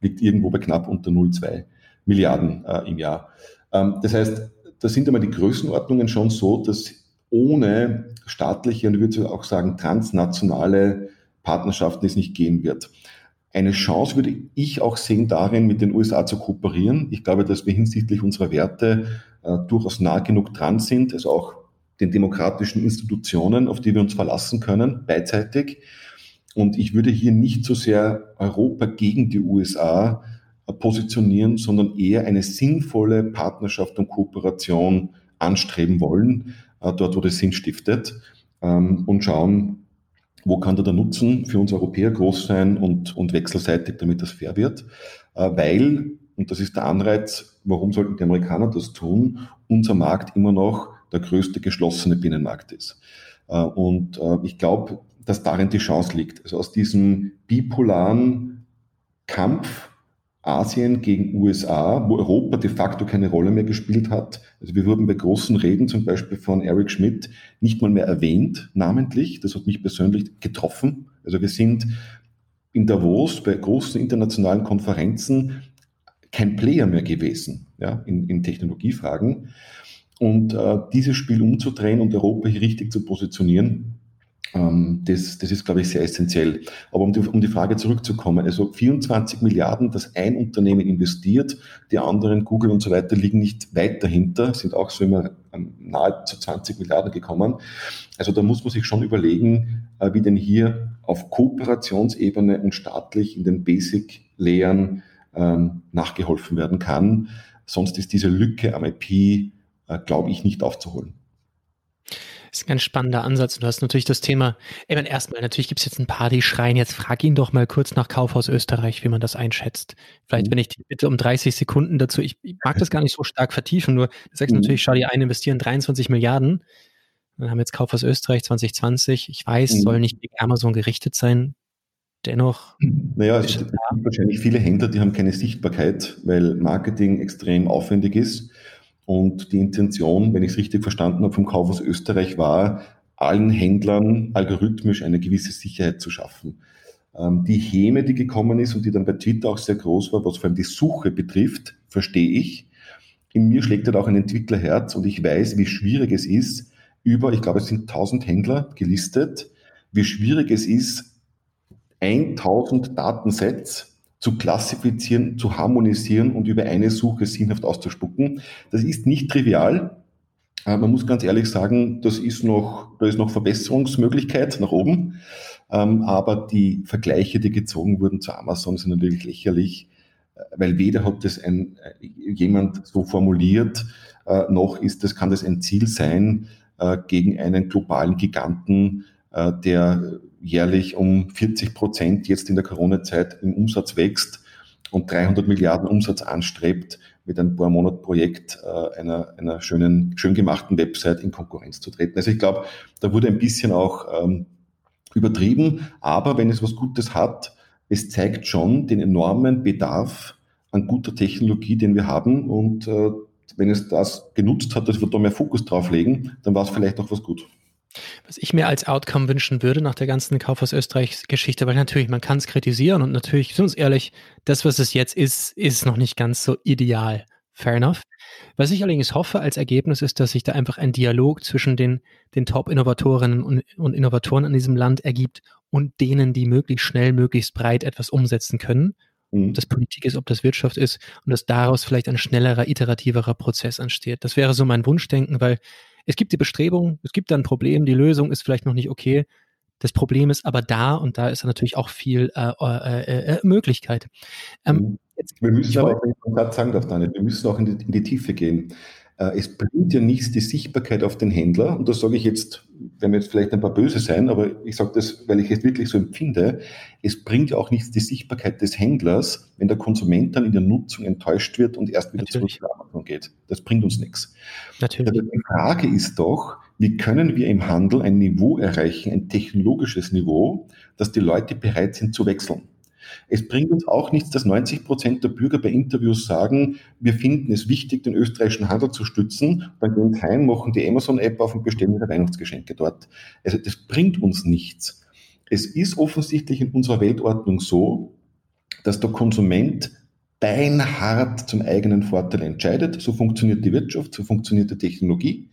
liegt irgendwo bei knapp unter 0,2. Milliarden äh, im Jahr. Ähm, das heißt, da sind einmal die Größenordnungen schon so, dass ohne staatliche und ich würde auch sagen transnationale Partnerschaften es nicht gehen wird. Eine Chance würde ich auch sehen darin, mit den USA zu kooperieren. Ich glaube, dass wir hinsichtlich unserer Werte äh, durchaus nah genug dran sind, also auch den demokratischen Institutionen, auf die wir uns verlassen können, beidseitig. Und ich würde hier nicht so sehr Europa gegen die USA positionieren, sondern eher eine sinnvolle Partnerschaft und Kooperation anstreben wollen, äh, dort wo das Sinn stiftet, ähm, und schauen, wo kann da der Nutzen für uns Europäer groß sein und, und wechselseitig, damit das fair wird. Äh, weil, und das ist der Anreiz, warum sollten die Amerikaner das tun, unser Markt immer noch der größte geschlossene Binnenmarkt ist. Und ich glaube, dass darin die Chance liegt. Also aus diesem bipolaren Kampf Asien gegen USA, wo Europa de facto keine Rolle mehr gespielt hat. Also wir wurden bei großen Reden zum Beispiel von Eric Schmidt nicht mal mehr erwähnt, namentlich. Das hat mich persönlich getroffen. Also wir sind in Davos bei großen internationalen Konferenzen kein Player mehr gewesen ja, in, in Technologiefragen. Und äh, dieses Spiel umzudrehen und Europa hier richtig zu positionieren, das, das ist, glaube ich, sehr essentiell. Aber um die, um die Frage zurückzukommen, also 24 Milliarden, das ein Unternehmen investiert, die anderen, Google und so weiter, liegen nicht weit dahinter, sind auch so immer nahe zu 20 Milliarden gekommen. Also da muss man sich schon überlegen, äh, wie denn hier auf Kooperationsebene und staatlich in den Basic-Lehren ähm, nachgeholfen werden kann. Sonst ist diese Lücke am IP, äh, glaube ich, nicht aufzuholen. Das ist ein ganz spannender Ansatz. Und du hast natürlich das Thema, ich meine, erstmal, natürlich gibt es jetzt ein paar, die schreien, jetzt frag ihn doch mal kurz nach Kaufhaus Österreich, wie man das einschätzt. Vielleicht, mhm. wenn ich die bitte um 30 Sekunden dazu, ich, ich, mag das gar nicht so stark vertiefen, nur du sagst mhm. natürlich, schau dir ein, investieren 23 Milliarden. Dann haben wir jetzt Kaufhaus Österreich 2020. Ich weiß, mhm. soll nicht gegen Amazon gerichtet sein. Dennoch. Naja, es gibt wahrscheinlich viele Händler, die haben keine Sichtbarkeit, weil Marketing extrem aufwendig ist. Und die Intention, wenn ich es richtig verstanden habe, vom Kaufhaus Österreich war, allen Händlern algorithmisch eine gewisse Sicherheit zu schaffen. Ähm, die Häme, die gekommen ist und die dann bei Twitter auch sehr groß war, was vor allem die Suche betrifft, verstehe ich. In mir schlägt halt auch ein Entwicklerherz und ich weiß, wie schwierig es ist, über, ich glaube, es sind 1000 Händler gelistet, wie schwierig es ist, 1000 Datensets zu klassifizieren, zu harmonisieren und über eine Suche sinnhaft auszuspucken. Das ist nicht trivial. Äh, man muss ganz ehrlich sagen, das ist noch, da ist noch Verbesserungsmöglichkeit nach oben. Ähm, aber die Vergleiche, die gezogen wurden zu Amazon, sind natürlich lächerlich, äh, weil weder hat das ein, äh, jemand so formuliert, noch ist das, kann das ein Ziel sein, gegen einen globalen Giganten, der jährlich um 40 Prozent jetzt in der Corona-Zeit im Umsatz wächst und 300 Milliarden Umsatz anstrebt, mit einem paar Monat Projekt äh, einer, einer schönen, schön gemachten Website in Konkurrenz zu treten. Also ich glaube, da wurde ein bisschen auch ähm, übertrieben, aber wenn es was Gutes hat, es zeigt schon den enormen Bedarf an guter Technologie, den wir haben und äh, wenn es das genutzt hat, dass wir da mehr Fokus drauf legen, dann war es vielleicht auch was gut. Was ich mir als Outcome wünschen würde nach der ganzen Kaufhaus Österreich-Geschichte, weil natürlich, man kann es kritisieren und natürlich, sind uns ehrlich, das, was es jetzt ist, ist noch nicht ganz so ideal. Fair enough. Was ich allerdings hoffe als Ergebnis ist, dass sich da einfach ein Dialog zwischen den, den Top-Innovatorinnen und, und Innovatoren in diesem Land ergibt und denen, die möglichst schnell, möglichst breit etwas umsetzen können. Mhm. Ob das Politik ist, ob das Wirtschaft ist und dass daraus vielleicht ein schnellerer, iterativerer Prozess entsteht. Das wäre so mein Wunschdenken, weil es gibt die Bestrebung, es gibt dann ein Problem, die Lösung ist vielleicht noch nicht okay. Das Problem ist aber da und da ist natürlich auch viel äh, äh, äh, äh Möglichkeit. Ähm, mhm. jetzt, wir müssen aber, wenn ich sagen darf, Daniel, wir müssen auch in die, in die Tiefe gehen. Äh, es bringt ja nichts die Sichtbarkeit auf den Händler, und das sage ich jetzt, werden wir jetzt vielleicht ein paar böse sein, aber ich sage das, weil ich es wirklich so empfinde, es bringt ja auch nichts die Sichtbarkeit des Händlers, wenn der Konsument dann in der Nutzung enttäuscht wird und erst wieder Natürlich. zurück zu Amazon geht. Das bringt uns nichts. Natürlich. Aber die Frage ist doch, wie können wir im Handel ein Niveau erreichen, ein technologisches Niveau, dass die Leute bereit sind zu wechseln? Es bringt uns auch nichts, dass 90 Prozent der Bürger bei Interviews sagen, wir finden es wichtig, den österreichischen Handel zu stützen. Dann gehen sie heim, machen die Amazon-App auf und bestellen ihre Weihnachtsgeschenke dort. Also das bringt uns nichts. Es ist offensichtlich in unserer Weltordnung so, dass der Konsument beinhart zum eigenen Vorteil entscheidet. So funktioniert die Wirtschaft, so funktioniert die Technologie.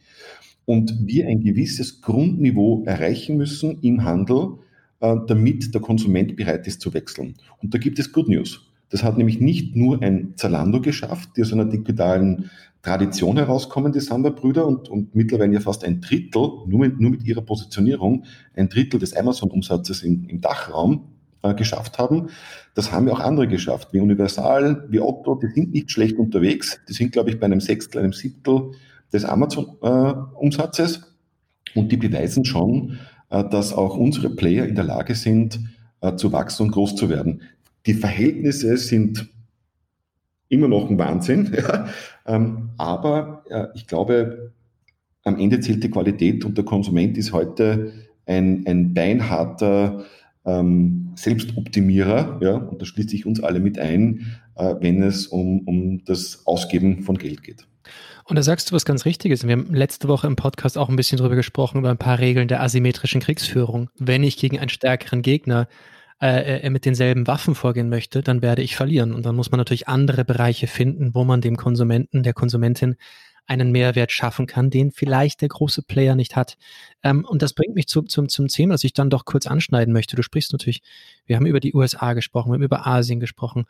Und wir ein gewisses Grundniveau erreichen müssen im Handel, damit der Konsument bereit ist zu wechseln. Und da gibt es Good News. Das hat nämlich nicht nur ein Zalando geschafft, die aus einer digitalen Tradition herauskommen, die Samba-Brüder, und, und mittlerweile ja fast ein Drittel, nur mit, nur mit ihrer Positionierung, ein Drittel des Amazon-Umsatzes im, im Dachraum äh, geschafft haben. Das haben ja auch andere geschafft, wie Universal, wie Otto, die sind nicht schlecht unterwegs. Die sind, glaube ich, bei einem Sechstel, einem Siebtel des Amazon-Umsatzes. Äh, und die beweisen schon, äh, dass auch unsere Player in der Lage sind, äh, zu wachsen und groß zu werden. Die Verhältnisse sind immer noch ein Wahnsinn, ähm, aber äh, ich glaube, am Ende zählt die Qualität und der Konsument ist heute ein, ein beinharter ähm, Selbstoptimierer, ja, und da schließt sich uns alle mit ein, äh, wenn es um, um das Ausgeben von Geld geht. Und da sagst du was ganz Richtiges. Wir haben letzte Woche im Podcast auch ein bisschen drüber gesprochen, über ein paar Regeln der asymmetrischen Kriegsführung. Wenn ich gegen einen stärkeren Gegner äh, äh, mit denselben Waffen vorgehen möchte, dann werde ich verlieren. Und dann muss man natürlich andere Bereiche finden, wo man dem Konsumenten, der Konsumentin einen Mehrwert schaffen kann, den vielleicht der große Player nicht hat. Ähm, und das bringt mich zu, zum, zum Thema, das ich dann doch kurz anschneiden möchte. Du sprichst natürlich, wir haben über die USA gesprochen, wir haben über Asien gesprochen.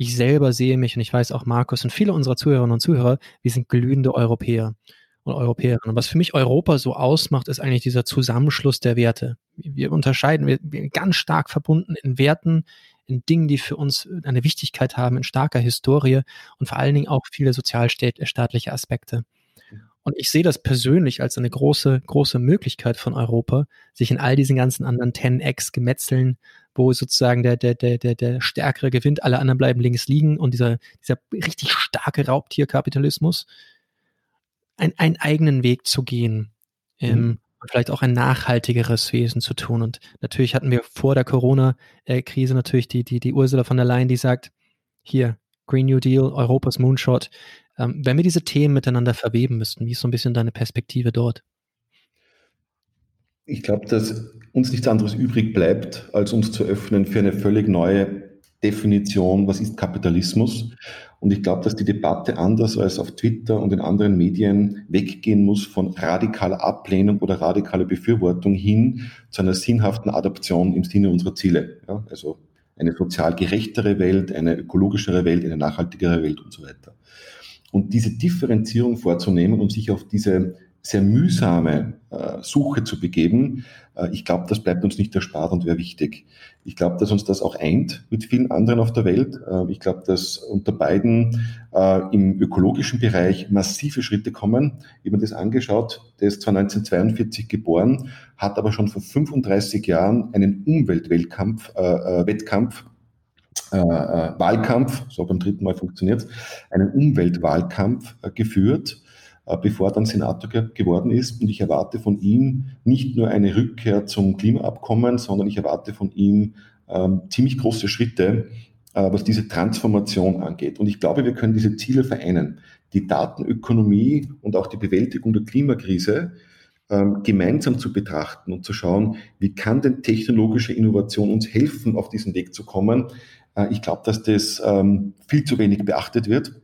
Ich selber sehe mich und ich weiß auch Markus und viele unserer Zuhörerinnen und Zuhörer, wir sind glühende Europäer und Europäerinnen. Und was für mich Europa so ausmacht, ist eigentlich dieser Zusammenschluss der Werte. Wir unterscheiden, wir, wir ganz stark verbunden in Werten, in Dingen, die für uns eine Wichtigkeit haben, in starker Historie und vor allen Dingen auch viele sozialstaatliche Aspekte. Und ich sehe das persönlich als eine große, große Möglichkeit von Europa, sich in all diesen ganzen anderen 10x gemetzeln, wo sozusagen der, der, der, der, der Stärkere gewinnt, alle anderen bleiben links liegen und dieser, dieser richtig starke Raubtierkapitalismus, ein, einen eigenen Weg zu gehen. Ähm, mhm. und vielleicht auch ein nachhaltigeres Wesen zu tun. Und natürlich hatten wir vor der Corona-Krise natürlich die, die, die Ursula von der Leyen, die sagt, hier, Green New Deal, Europas Moonshot. Ähm, wenn wir diese Themen miteinander verweben müssten, wie ist so ein bisschen deine Perspektive dort? Ich glaube, dass uns nichts anderes übrig bleibt, als uns zu öffnen für eine völlig neue Definition, was ist Kapitalismus. Und ich glaube, dass die Debatte anders als auf Twitter und in anderen Medien weggehen muss von radikaler Ablehnung oder radikaler Befürwortung hin zu einer sinnhaften Adaption im Sinne unserer Ziele. Ja, also eine sozial gerechtere Welt, eine ökologischere Welt, eine nachhaltigere Welt und so weiter. Und diese Differenzierung vorzunehmen und sich auf diese sehr mühsame äh, Suche zu begeben, äh, ich glaube, das bleibt uns nicht erspart und wäre wichtig. Ich glaube, dass uns das auch eint mit vielen anderen auf der Welt. Äh, ich glaube, dass unter beiden im ökologischen Bereich massive Schritte kommen. Ich habe mir das angeschaut, der ist zwar 1942 geboren, hat aber schon vor 35 Jahren einen Umweltweltkampf, äh, Wettkampf äh, Wahlkampf, so beim dritten Mal funktioniert einen Umweltwahlkampf geführt bevor er dann Senator ge geworden ist. Und ich erwarte von ihm nicht nur eine Rückkehr zum Klimaabkommen, sondern ich erwarte von ihm ähm, ziemlich große Schritte, äh, was diese Transformation angeht. Und ich glaube, wir können diese Ziele vereinen. Die Datenökonomie und auch die Bewältigung der Klimakrise ähm, gemeinsam zu betrachten und zu schauen, wie kann denn technologische Innovation uns helfen, auf diesen Weg zu kommen. Äh, ich glaube, dass das ähm, viel zu wenig beachtet wird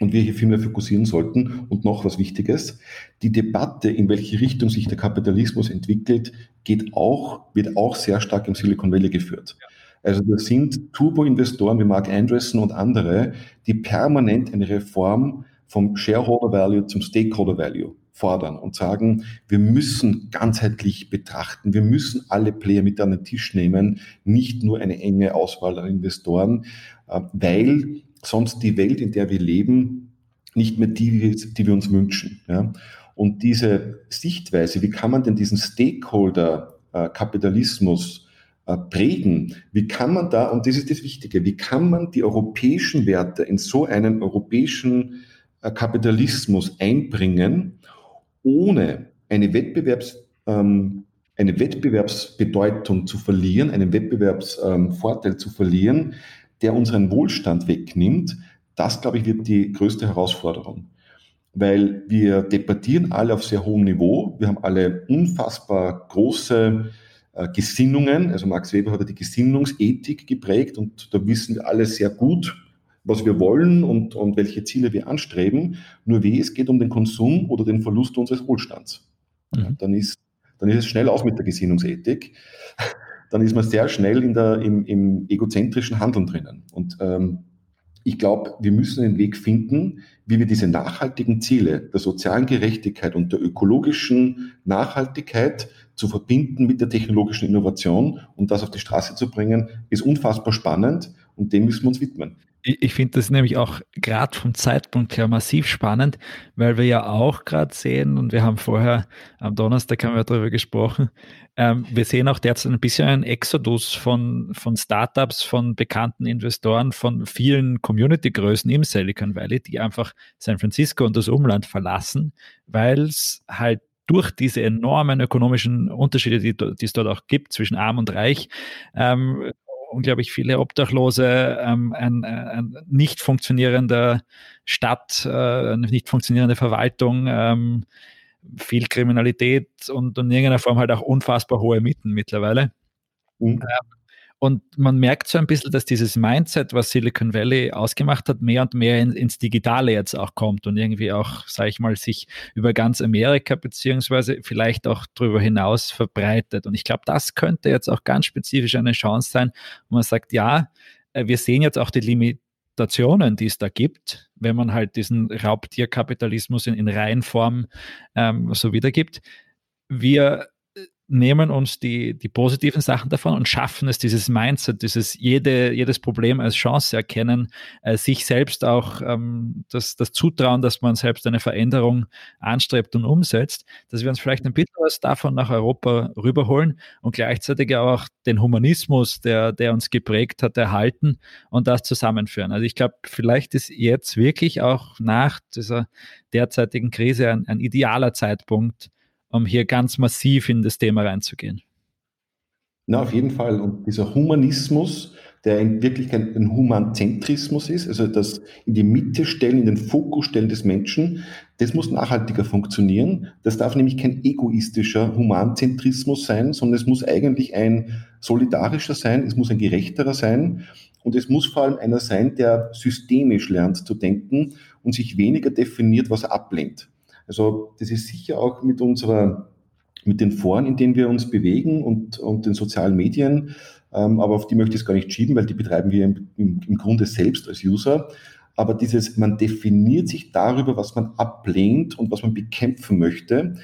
und wir hier viel mehr fokussieren sollten. Und noch was Wichtiges, die Debatte, in welche Richtung sich der Kapitalismus entwickelt, geht auch, wird auch sehr stark im Silicon Valley geführt. Also das sind Turbo-Investoren wie Mark Andreessen und andere, die permanent eine Reform vom Shareholder Value zum Stakeholder Value fordern und sagen, wir müssen ganzheitlich betrachten, wir müssen alle Player mit an den Tisch nehmen, nicht nur eine enge Auswahl an Investoren, äh, weil sonst die Welt, in der wir leben, nicht mehr die, die wir uns wünschen. Ja? Und diese Sichtweise, wie kann man denn diesen Stakeholder-Kapitalismus äh, prägen? Wie kann man da, und das ist das Wichtige, wie kann man die europäischen Werte in so einen europäischen äh, Kapitalismus einbringen, ohne eine Wettbewerbs, ähm, eine Wettbewerbsbedeutung zu verlieren, einen Wettbewerbsvorteil ähm, zu verlieren, der unseren Wohlstand wegnimmt, das, glaube ich, wird die größte Herausforderung. Weil wir debattieren alle auf sehr hohem Niveau. Wir haben alle unfassbar große äh, Gesinnungen. Also Max Weber hat ja die Gesinnungsethik geprägt und da wissen wir alle sehr gut, was wir wollen und, und welche Ziele wir anstreben. Nur wie es geht um den Konsum oder den Verlust unseres Wohlstands. Mhm. Dann, ist, dann ist es schnell aus mit der Gesinnungsethik. Dann ist man sehr schnell in der, im, im egozentrischen Handeln drinnen. Und ähm, ich glaube, wir müssen einen Weg finden, wie wir diese nachhaltigen Ziele der sozialen Gerechtigkeit und der ökologischen Nachhaltigkeit zu verbinden mit der technologischen Innovation und das auf die Straße zu bringen, ist unfassbar spannend und dem müssen wir uns widmen. Ich, finde das nämlich auch gerade vom Zeitpunkt her massiv spannend, weil wir ja auch gerade sehen, und wir haben vorher am Donnerstag haben wir darüber gesprochen, ähm, wir sehen auch derzeit ein bisschen einen Exodus von, von Startups, von bekannten Investoren, von vielen Community-Größen im Silicon Valley, die einfach San Francisco und das Umland verlassen, weil es halt durch diese enormen ökonomischen Unterschiede, die, die, es dort auch gibt zwischen arm und reich, ähm, unglaublich viele Obdachlose, ähm, ein, ein, nicht funktionierender Stadt, äh, eine nicht funktionierende Verwaltung, ähm, viel Kriminalität und, in irgendeiner Form halt auch unfassbar hohe Mieten mittlerweile. Mhm. Ähm, und man merkt so ein bisschen, dass dieses Mindset, was Silicon Valley ausgemacht hat, mehr und mehr in, ins Digitale jetzt auch kommt und irgendwie auch, sage ich mal, sich über ganz Amerika beziehungsweise vielleicht auch darüber hinaus verbreitet. Und ich glaube, das könnte jetzt auch ganz spezifisch eine Chance sein, wo man sagt, ja, äh, wir sehen jetzt auch die Limitationen, die es da gibt, wenn man halt diesen Raubtierkapitalismus in, in Reihenform ähm, so wiedergibt. Wir nehmen uns die, die positiven Sachen davon und schaffen es, dieses Mindset, dieses jede, jedes Problem als Chance erkennen, äh, sich selbst auch ähm, das, das Zutrauen, dass man selbst eine Veränderung anstrebt und umsetzt, dass wir uns vielleicht ein bisschen was davon nach Europa rüberholen und gleichzeitig auch den Humanismus, der, der uns geprägt hat, erhalten und das zusammenführen. Also ich glaube, vielleicht ist jetzt wirklich auch nach dieser derzeitigen Krise ein, ein idealer Zeitpunkt, um hier ganz massiv in das Thema reinzugehen. Na, auf jeden Fall. Und dieser Humanismus, der in Wirklichkeit ein Humanzentrismus ist, also das in die Mitte stellen, in den Fokus stellen des Menschen, das muss nachhaltiger funktionieren. Das darf nämlich kein egoistischer Humanzentrismus sein, sondern es muss eigentlich ein solidarischer sein, es muss ein gerechterer sein und es muss vor allem einer sein, der systemisch lernt zu denken und sich weniger definiert, was er ablehnt. Also das ist sicher auch mit unserer, mit den Foren, in denen wir uns bewegen und, und den sozialen Medien, ähm, aber auf die möchte ich es gar nicht schieben, weil die betreiben wir im, im, im Grunde selbst als User. Aber dieses, man definiert sich darüber, was man ablehnt und was man bekämpfen möchte,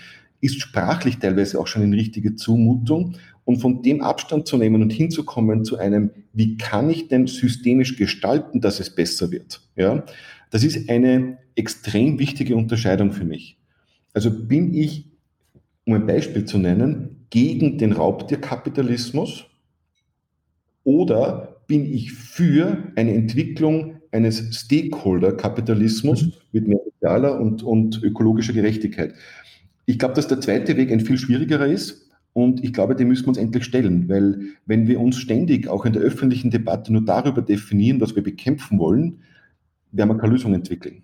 ist sprachlich teilweise auch schon eine richtige Zumutung. Und von dem Abstand zu nehmen und hinzukommen zu einem, wie kann ich denn systemisch gestalten, dass es besser wird? Ja, das ist eine extrem wichtige Unterscheidung für mich. Also bin ich, um ein Beispiel zu nennen, gegen den Raubtierkapitalismus oder bin ich für eine Entwicklung eines Stakeholder-Kapitalismus mhm. mit mehr sozialer und, und ökologischer Gerechtigkeit? Ich glaube, dass der zweite Weg ein viel schwierigerer ist. Und ich glaube, den müssen wir uns endlich stellen, weil wenn wir uns ständig auch in der öffentlichen Debatte nur darüber definieren, was wir bekämpfen wollen, werden wir keine Lösung entwickeln.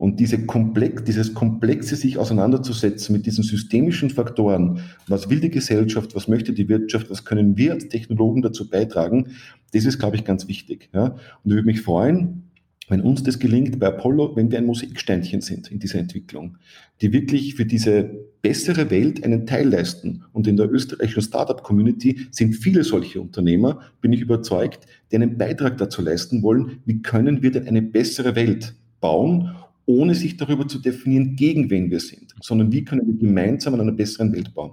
Und diese Komplex, dieses komplexe sich auseinanderzusetzen mit diesen systemischen Faktoren, was will die Gesellschaft, was möchte die Wirtschaft, was können wir als Technologen dazu beitragen, das ist, glaube ich, ganz wichtig. Ja? Und ich würde mich freuen, wenn uns das gelingt bei Apollo, wenn wir ein Musiksteinchen sind in dieser Entwicklung, die wirklich für diese bessere Welt einen Teil leisten. Und in der österreichischen Startup-Community sind viele solche Unternehmer, bin ich überzeugt, die einen Beitrag dazu leisten wollen, wie können wir denn eine bessere Welt bauen ohne sich darüber zu definieren, gegen wen wir sind, sondern wie können wir gemeinsam an einer besseren Welt bauen.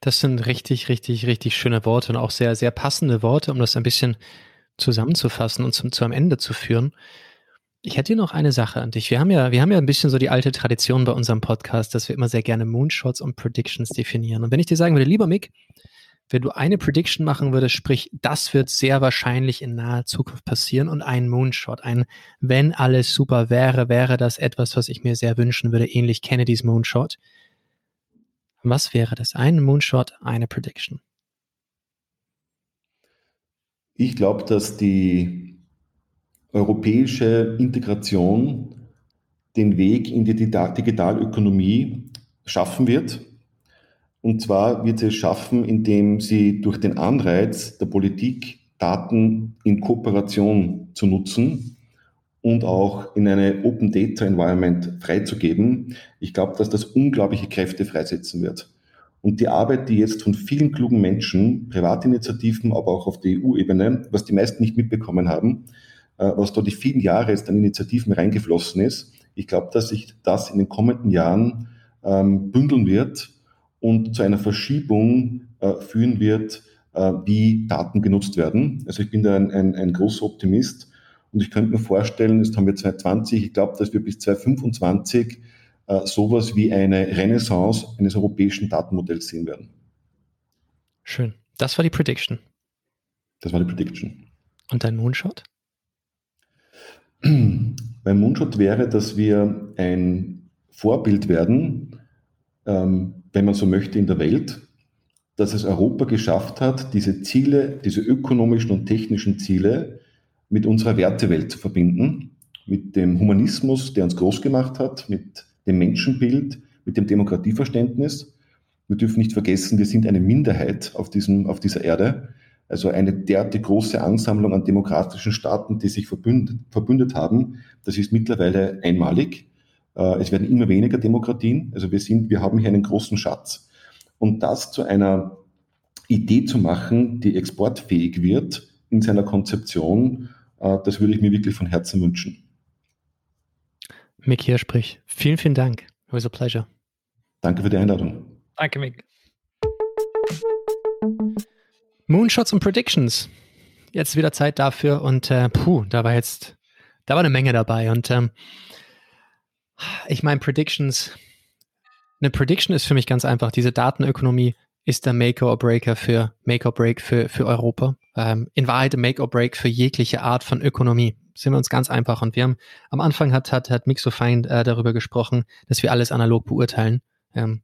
Das sind richtig, richtig, richtig schöne Worte und auch sehr, sehr passende Worte, um das ein bisschen zusammenzufassen und zum, zu Ende zu führen. Ich hätte hier noch eine Sache an dich. Wir haben ja, wir haben ja ein bisschen so die alte Tradition bei unserem Podcast, dass wir immer sehr gerne Moonshots und Predictions definieren. Und wenn ich dir sagen würde, lieber Mick, wenn du eine Prediction machen würdest, sprich, das wird sehr wahrscheinlich in naher Zukunft passieren und ein Moonshot, ein wenn alles super wäre, wäre das etwas, was ich mir sehr wünschen würde, ähnlich Kennedys Moonshot. Was wäre das? Ein Moonshot, eine Prediction. Ich glaube, dass die europäische Integration den Weg in die Digitalökonomie schaffen wird und zwar wird sie es schaffen, indem sie durch den Anreiz der Politik Daten in Kooperation zu nutzen und auch in eine Open Data Environment freizugeben. Ich glaube, dass das unglaubliche Kräfte freisetzen wird. Und die Arbeit, die jetzt von vielen klugen Menschen, Privatinitiativen, aber auch auf der EU-Ebene, was die meisten nicht mitbekommen haben, äh, was da die vielen Jahre jetzt an Initiativen reingeflossen ist, ich glaube, dass sich das in den kommenden Jahren ähm, bündeln wird und zu einer Verschiebung äh, führen wird, äh, wie Daten genutzt werden. Also ich bin da ein, ein, ein großer Optimist und ich könnte mir vorstellen, jetzt haben wir 2020, ich glaube, dass wir bis 2025 äh, sowas wie eine Renaissance eines europäischen Datenmodells sehen werden. Schön. Das war die Prediction. Das war die Prediction. Und dein Moonshot? Mein Moonshot wäre, dass wir ein Vorbild werden, ähm, wenn man so möchte, in der Welt, dass es Europa geschafft hat, diese Ziele, diese ökonomischen und technischen Ziele mit unserer Wertewelt zu verbinden, mit dem Humanismus, der uns groß gemacht hat, mit dem Menschenbild, mit dem Demokratieverständnis. Wir dürfen nicht vergessen, wir sind eine Minderheit auf, diesem, auf dieser Erde. Also eine derartig große Ansammlung an demokratischen Staaten, die sich verbündet, verbündet haben, das ist mittlerweile einmalig. Äh, es werden immer weniger Demokratien. Also wir sind, wir haben hier einen großen Schatz. Und das zu einer Idee zu machen, die exportfähig wird in seiner Konzeption, äh, das würde ich mir wirklich von Herzen wünschen. Mick hier sprich. Vielen, vielen Dank. It was a pleasure. Danke für die Einladung. Danke, Mick. Moonshots und Predictions. Jetzt wieder Zeit dafür und äh, puh, da war jetzt, da war eine Menge dabei und ähm, ich meine Predictions. Eine Prediction ist für mich ganz einfach. Diese Datenökonomie ist der Make or Breaker für Make or Break für, für Europa. Ähm, in Wahrheit Make or Break für jegliche Art von Ökonomie. Sind wir uns ganz einfach. Und wir haben am Anfang hat, hat, hat Mixo Fein äh, darüber gesprochen, dass wir alles analog beurteilen. Ähm,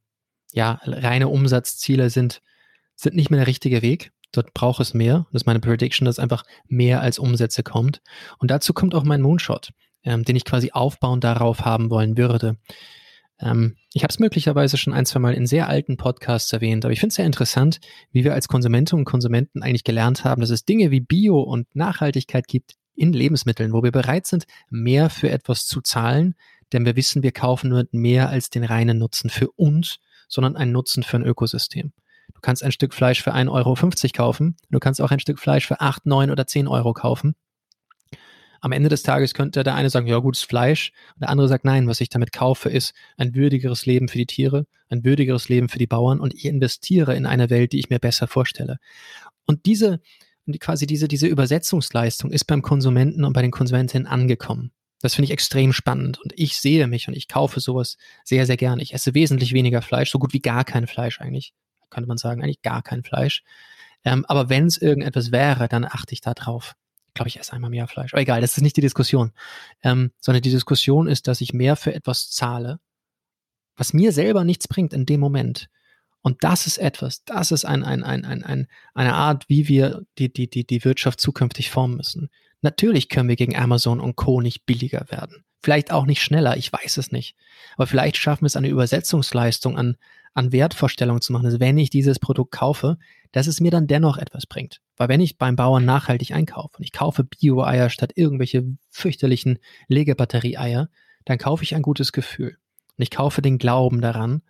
ja, reine Umsatzziele sind, sind nicht mehr der richtige Weg. Dort braucht es mehr. Das ist meine Prediction, dass einfach mehr als Umsätze kommt. Und dazu kommt auch mein Moonshot, ähm, den ich quasi aufbauend darauf haben wollen würde. Ähm, ich habe es möglicherweise schon ein, zwei Mal in sehr alten Podcasts erwähnt, aber ich finde es sehr interessant, wie wir als Konsumentinnen und Konsumenten eigentlich gelernt haben, dass es Dinge wie Bio und Nachhaltigkeit gibt in Lebensmitteln, wo wir bereit sind, mehr für etwas zu zahlen, denn wir wissen, wir kaufen nur mehr als den reinen Nutzen für uns, sondern einen Nutzen für ein Ökosystem. Du kannst ein Stück Fleisch für 1,50 Euro kaufen. Du kannst auch ein Stück Fleisch für 8, 9 oder 10 Euro kaufen. Am Ende des Tages könnte der eine sagen, ja, gutes Fleisch. Und der andere sagt, nein, was ich damit kaufe, ist ein würdigeres Leben für die Tiere, ein würdigeres Leben für die Bauern und ich investiere in eine Welt, die ich mir besser vorstelle. Und diese, quasi diese, diese Übersetzungsleistung ist beim Konsumenten und bei den Konsumentinnen angekommen. Das finde ich extrem spannend und ich sehe mich und ich kaufe sowas sehr, sehr gerne. Ich esse wesentlich weniger Fleisch, so gut wie gar kein Fleisch eigentlich könnte man sagen, eigentlich gar kein Fleisch. Ähm, aber wenn es irgendetwas wäre, dann achte ich da drauf. Ich glaube, ich esse einmal mehr Fleisch. Aber egal, das ist nicht die Diskussion. Ähm, sondern die Diskussion ist, dass ich mehr für etwas zahle, was mir selber nichts bringt in dem Moment. Und das ist etwas, das ist ein, ein, ein, ein, ein, eine Art, wie wir die, die, die, die Wirtschaft zukünftig formen müssen. Natürlich können wir gegen Amazon und Co. nicht billiger werden. Vielleicht auch nicht schneller, ich weiß es nicht. Aber vielleicht schaffen wir es, eine Übersetzungsleistung an, an Wertvorstellungen zu machen, also wenn ich dieses Produkt kaufe, dass es mir dann dennoch etwas bringt. Weil wenn ich beim Bauern nachhaltig einkaufe und ich kaufe Bio-Eier statt irgendwelche fürchterlichen Legebatterie-Eier, dann kaufe ich ein gutes Gefühl. Und ich kaufe den Glauben daran.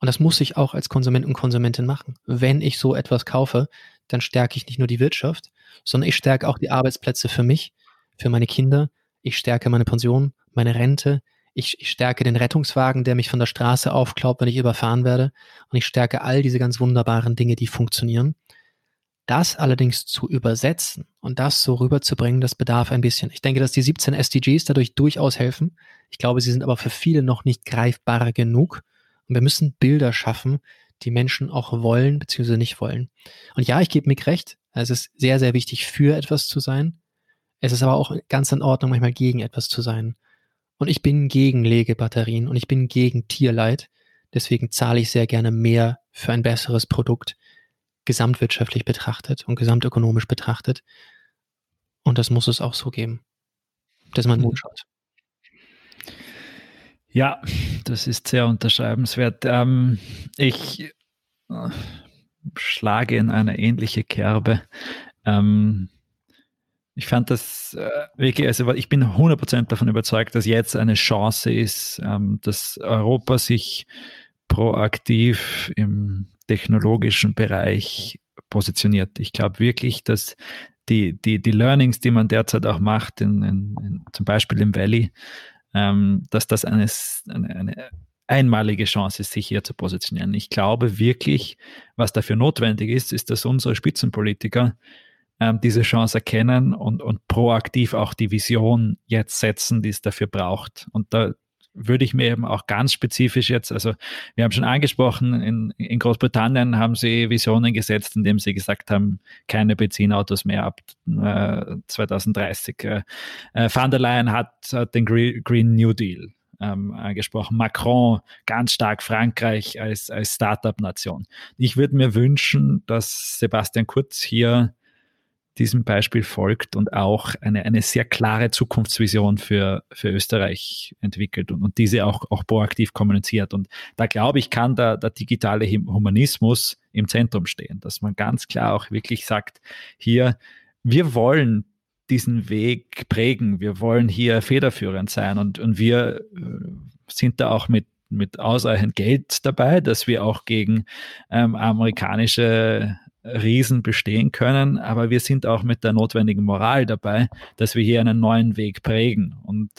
Und das muss ich auch als Konsument und Konsumentin machen. Wenn ich so etwas kaufe, dann stärke ich nicht nur die Wirtschaft, sondern ich stärke auch die Arbeitsplätze für mich, für meine Kinder. Ich stärke meine Pension, meine Rente, ich, ich stärke den Rettungswagen, der mich von der Straße aufklaubt, wenn ich überfahren werde. Und ich stärke all diese ganz wunderbaren Dinge, die funktionieren. Das allerdings zu übersetzen und das so rüberzubringen, das bedarf ein bisschen. Ich denke, dass die 17 SDGs dadurch durchaus helfen. Ich glaube, sie sind aber für viele noch nicht greifbar genug. Und wir müssen Bilder schaffen, die Menschen auch wollen bzw. nicht wollen. Und ja, ich gebe Mick recht. Es ist sehr, sehr wichtig, für etwas zu sein. Es ist aber auch ganz in Ordnung, manchmal gegen etwas zu sein. Und ich bin gegen Legebatterien und ich bin gegen Tierleid. Deswegen zahle ich sehr gerne mehr für ein besseres Produkt, gesamtwirtschaftlich betrachtet und gesamtökonomisch betrachtet. Und das muss es auch so geben. Das ist mein mhm. Ja, das ist sehr unterschreibenswert. Ähm, ich äh, schlage in eine ähnliche Kerbe. Ähm, Ich fand das äh, wirklich, also ich bin 100% davon überzeugt, dass jetzt eine Chance ist, ähm, dass Europa sich proaktiv im technologischen Bereich positioniert. Ich glaube wirklich, dass die, die, die Learnings, die man derzeit auch macht, in, in, in zum Beispiel im Valley, ähm, dass das eine, eine, einmalige Chance ist, sich hier zu positionieren. Ich glaube wirklich, was dafür notwendig ist, ist, dass unsere Spitzenpolitiker ähm, diese Chance erkennen und, und proaktiv auch die Vision jetzt setzen, die es dafür braucht. Und da würde ich mir eben auch ganz spezifisch jetzt, also wir haben schon angesprochen, in, in Großbritannien haben sie Visionen gesetzt, indem sie gesagt haben, keine Benzinautos mehr ab äh, 2030. Äh, Van der Leyen hat, hat den Green New Deal ähm, angesprochen. Macron, ganz stark Frankreich als, als Startup-Nation. Ich würde mir wünschen, dass Sebastian Kurz hier diesem Beispiel folgt und auch eine, eine sehr klare Zukunftsvision für, für Österreich entwickelt und, und diese auch, auch proaktiv kommuniziert. Und da glaube ich, kann der, der digitale Humanismus im Zentrum stehen, dass man ganz klar auch wirklich sagt, hier, wir wollen diesen Weg prägen, wir wollen hier federführend sein und, und wir äh, sind da auch mit mit ausreichend Geld dabei, dass wir auch gegen ähm, amerikanische Riesen bestehen können, aber wir sind auch mit der notwendigen Moral dabei, dass wir hier einen neuen Weg prägen. Und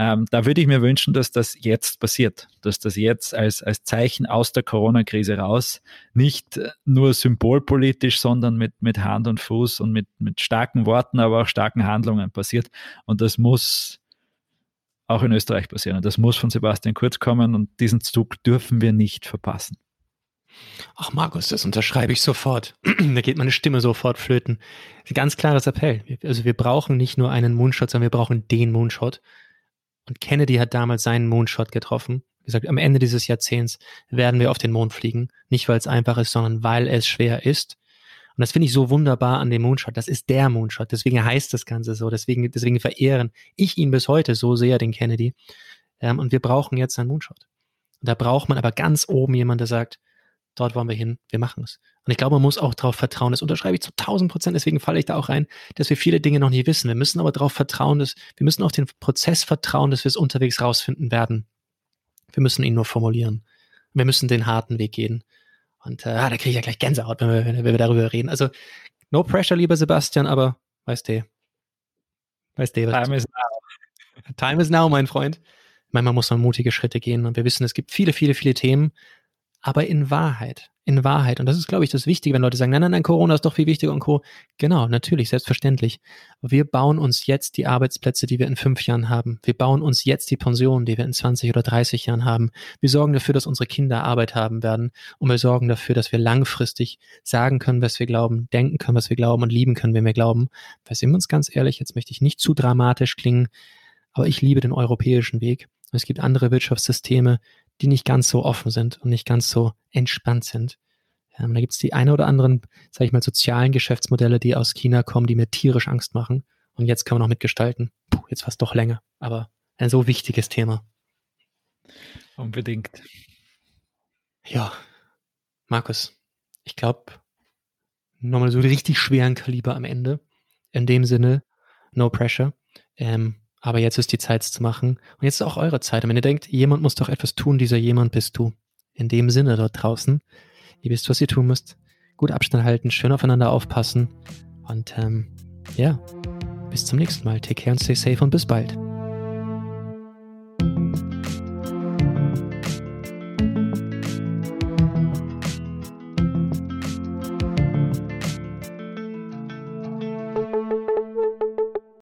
ähm, da würde ich mir wünschen, dass das jetzt passiert, dass das jetzt als, als Zeichen aus der Corona-Krise raus nicht nur symbolpolitisch, sondern mit, mit Hand und Fuß und mit, mit starken Worten, aber auch starken Handlungen passiert. Und das muss auch in Österreich passieren. Und das muss von Sebastian Kurz kommen und diesen Zug dürfen wir nicht verpassen. Ach, Markus, das unterschreibe ich sofort. da geht meine Stimme sofort flöten. Ganz klares Appell. Also wir brauchen nicht nur einen Moonshot, sondern wir brauchen den Moonshot. Und Kennedy hat damals seinen Moonshot getroffen. Gesagt, am Ende dieses Jahrzehnts werden wir auf den Mond fliegen. Nicht, weil es einfach ist, sondern weil es schwer ist. Und das finde ich so wunderbar an dem Moonshot. Das ist der Moonshot. Deswegen heißt das Ganze so. Deswegen, deswegen verehren ich ihn bis heute so sehr, den Kennedy. Ähm, und wir brauchen jetzt einen Moonshot. Und da braucht man aber ganz oben jemand, der sagt, dort wollen wir hin, wir machen es. Und ich glaube, man muss auch darauf vertrauen, das unterschreibe ich zu 1000 Prozent, deswegen falle ich da auch rein, dass wir viele Dinge noch nicht wissen. Wir müssen aber darauf vertrauen, dass, wir müssen auch den Prozess vertrauen, dass wir es unterwegs rausfinden werden. Wir müssen ihn nur formulieren. Wir müssen den harten Weg gehen. Und äh, ah, da kriege ich ja gleich Gänsehaut, wenn wir, wenn wir darüber reden. Also, no pressure, lieber Sebastian, aber weißt du, weißt du, Time is now. Time is now, mein Freund. Manchmal muss man mutige Schritte gehen und wir wissen, es gibt viele, viele, viele Themen, aber in Wahrheit. In Wahrheit. Und das ist, glaube ich, das Wichtige, wenn Leute sagen, nein, nein, nein, Corona ist doch viel wichtiger und Co. Genau, natürlich, selbstverständlich. Wir bauen uns jetzt die Arbeitsplätze, die wir in fünf Jahren haben. Wir bauen uns jetzt die Pensionen, die wir in 20 oder 30 Jahren haben. Wir sorgen dafür, dass unsere Kinder Arbeit haben werden. Und wir sorgen dafür, dass wir langfristig sagen können, was wir glauben, denken können, was wir glauben und lieben können, wenn wir glauben. Weil sind wir uns ganz ehrlich, jetzt möchte ich nicht zu dramatisch klingen, aber ich liebe den europäischen Weg. Es gibt andere Wirtschaftssysteme, die nicht ganz so offen sind und nicht ganz so entspannt sind. Ähm, da gibt es die eine oder anderen, sage ich mal, sozialen Geschäftsmodelle, die aus China kommen, die mir tierisch Angst machen. Und jetzt kann man noch mitgestalten. Puh, jetzt fast doch länger, aber ein so wichtiges Thema. Unbedingt. Ja, Markus, ich glaube, nochmal so richtig schweren Kaliber am Ende. In dem Sinne, no pressure. Ähm, aber jetzt ist die Zeit zu machen. Und jetzt ist auch eure Zeit. Und wenn ihr denkt, jemand muss doch etwas tun, dieser jemand bist du. In dem Sinne dort draußen. Ihr wisst, was ihr tun müsst. Gut Abstand halten, schön aufeinander aufpassen. Und ähm, ja, bis zum nächsten Mal. Take care and stay safe und bis bald.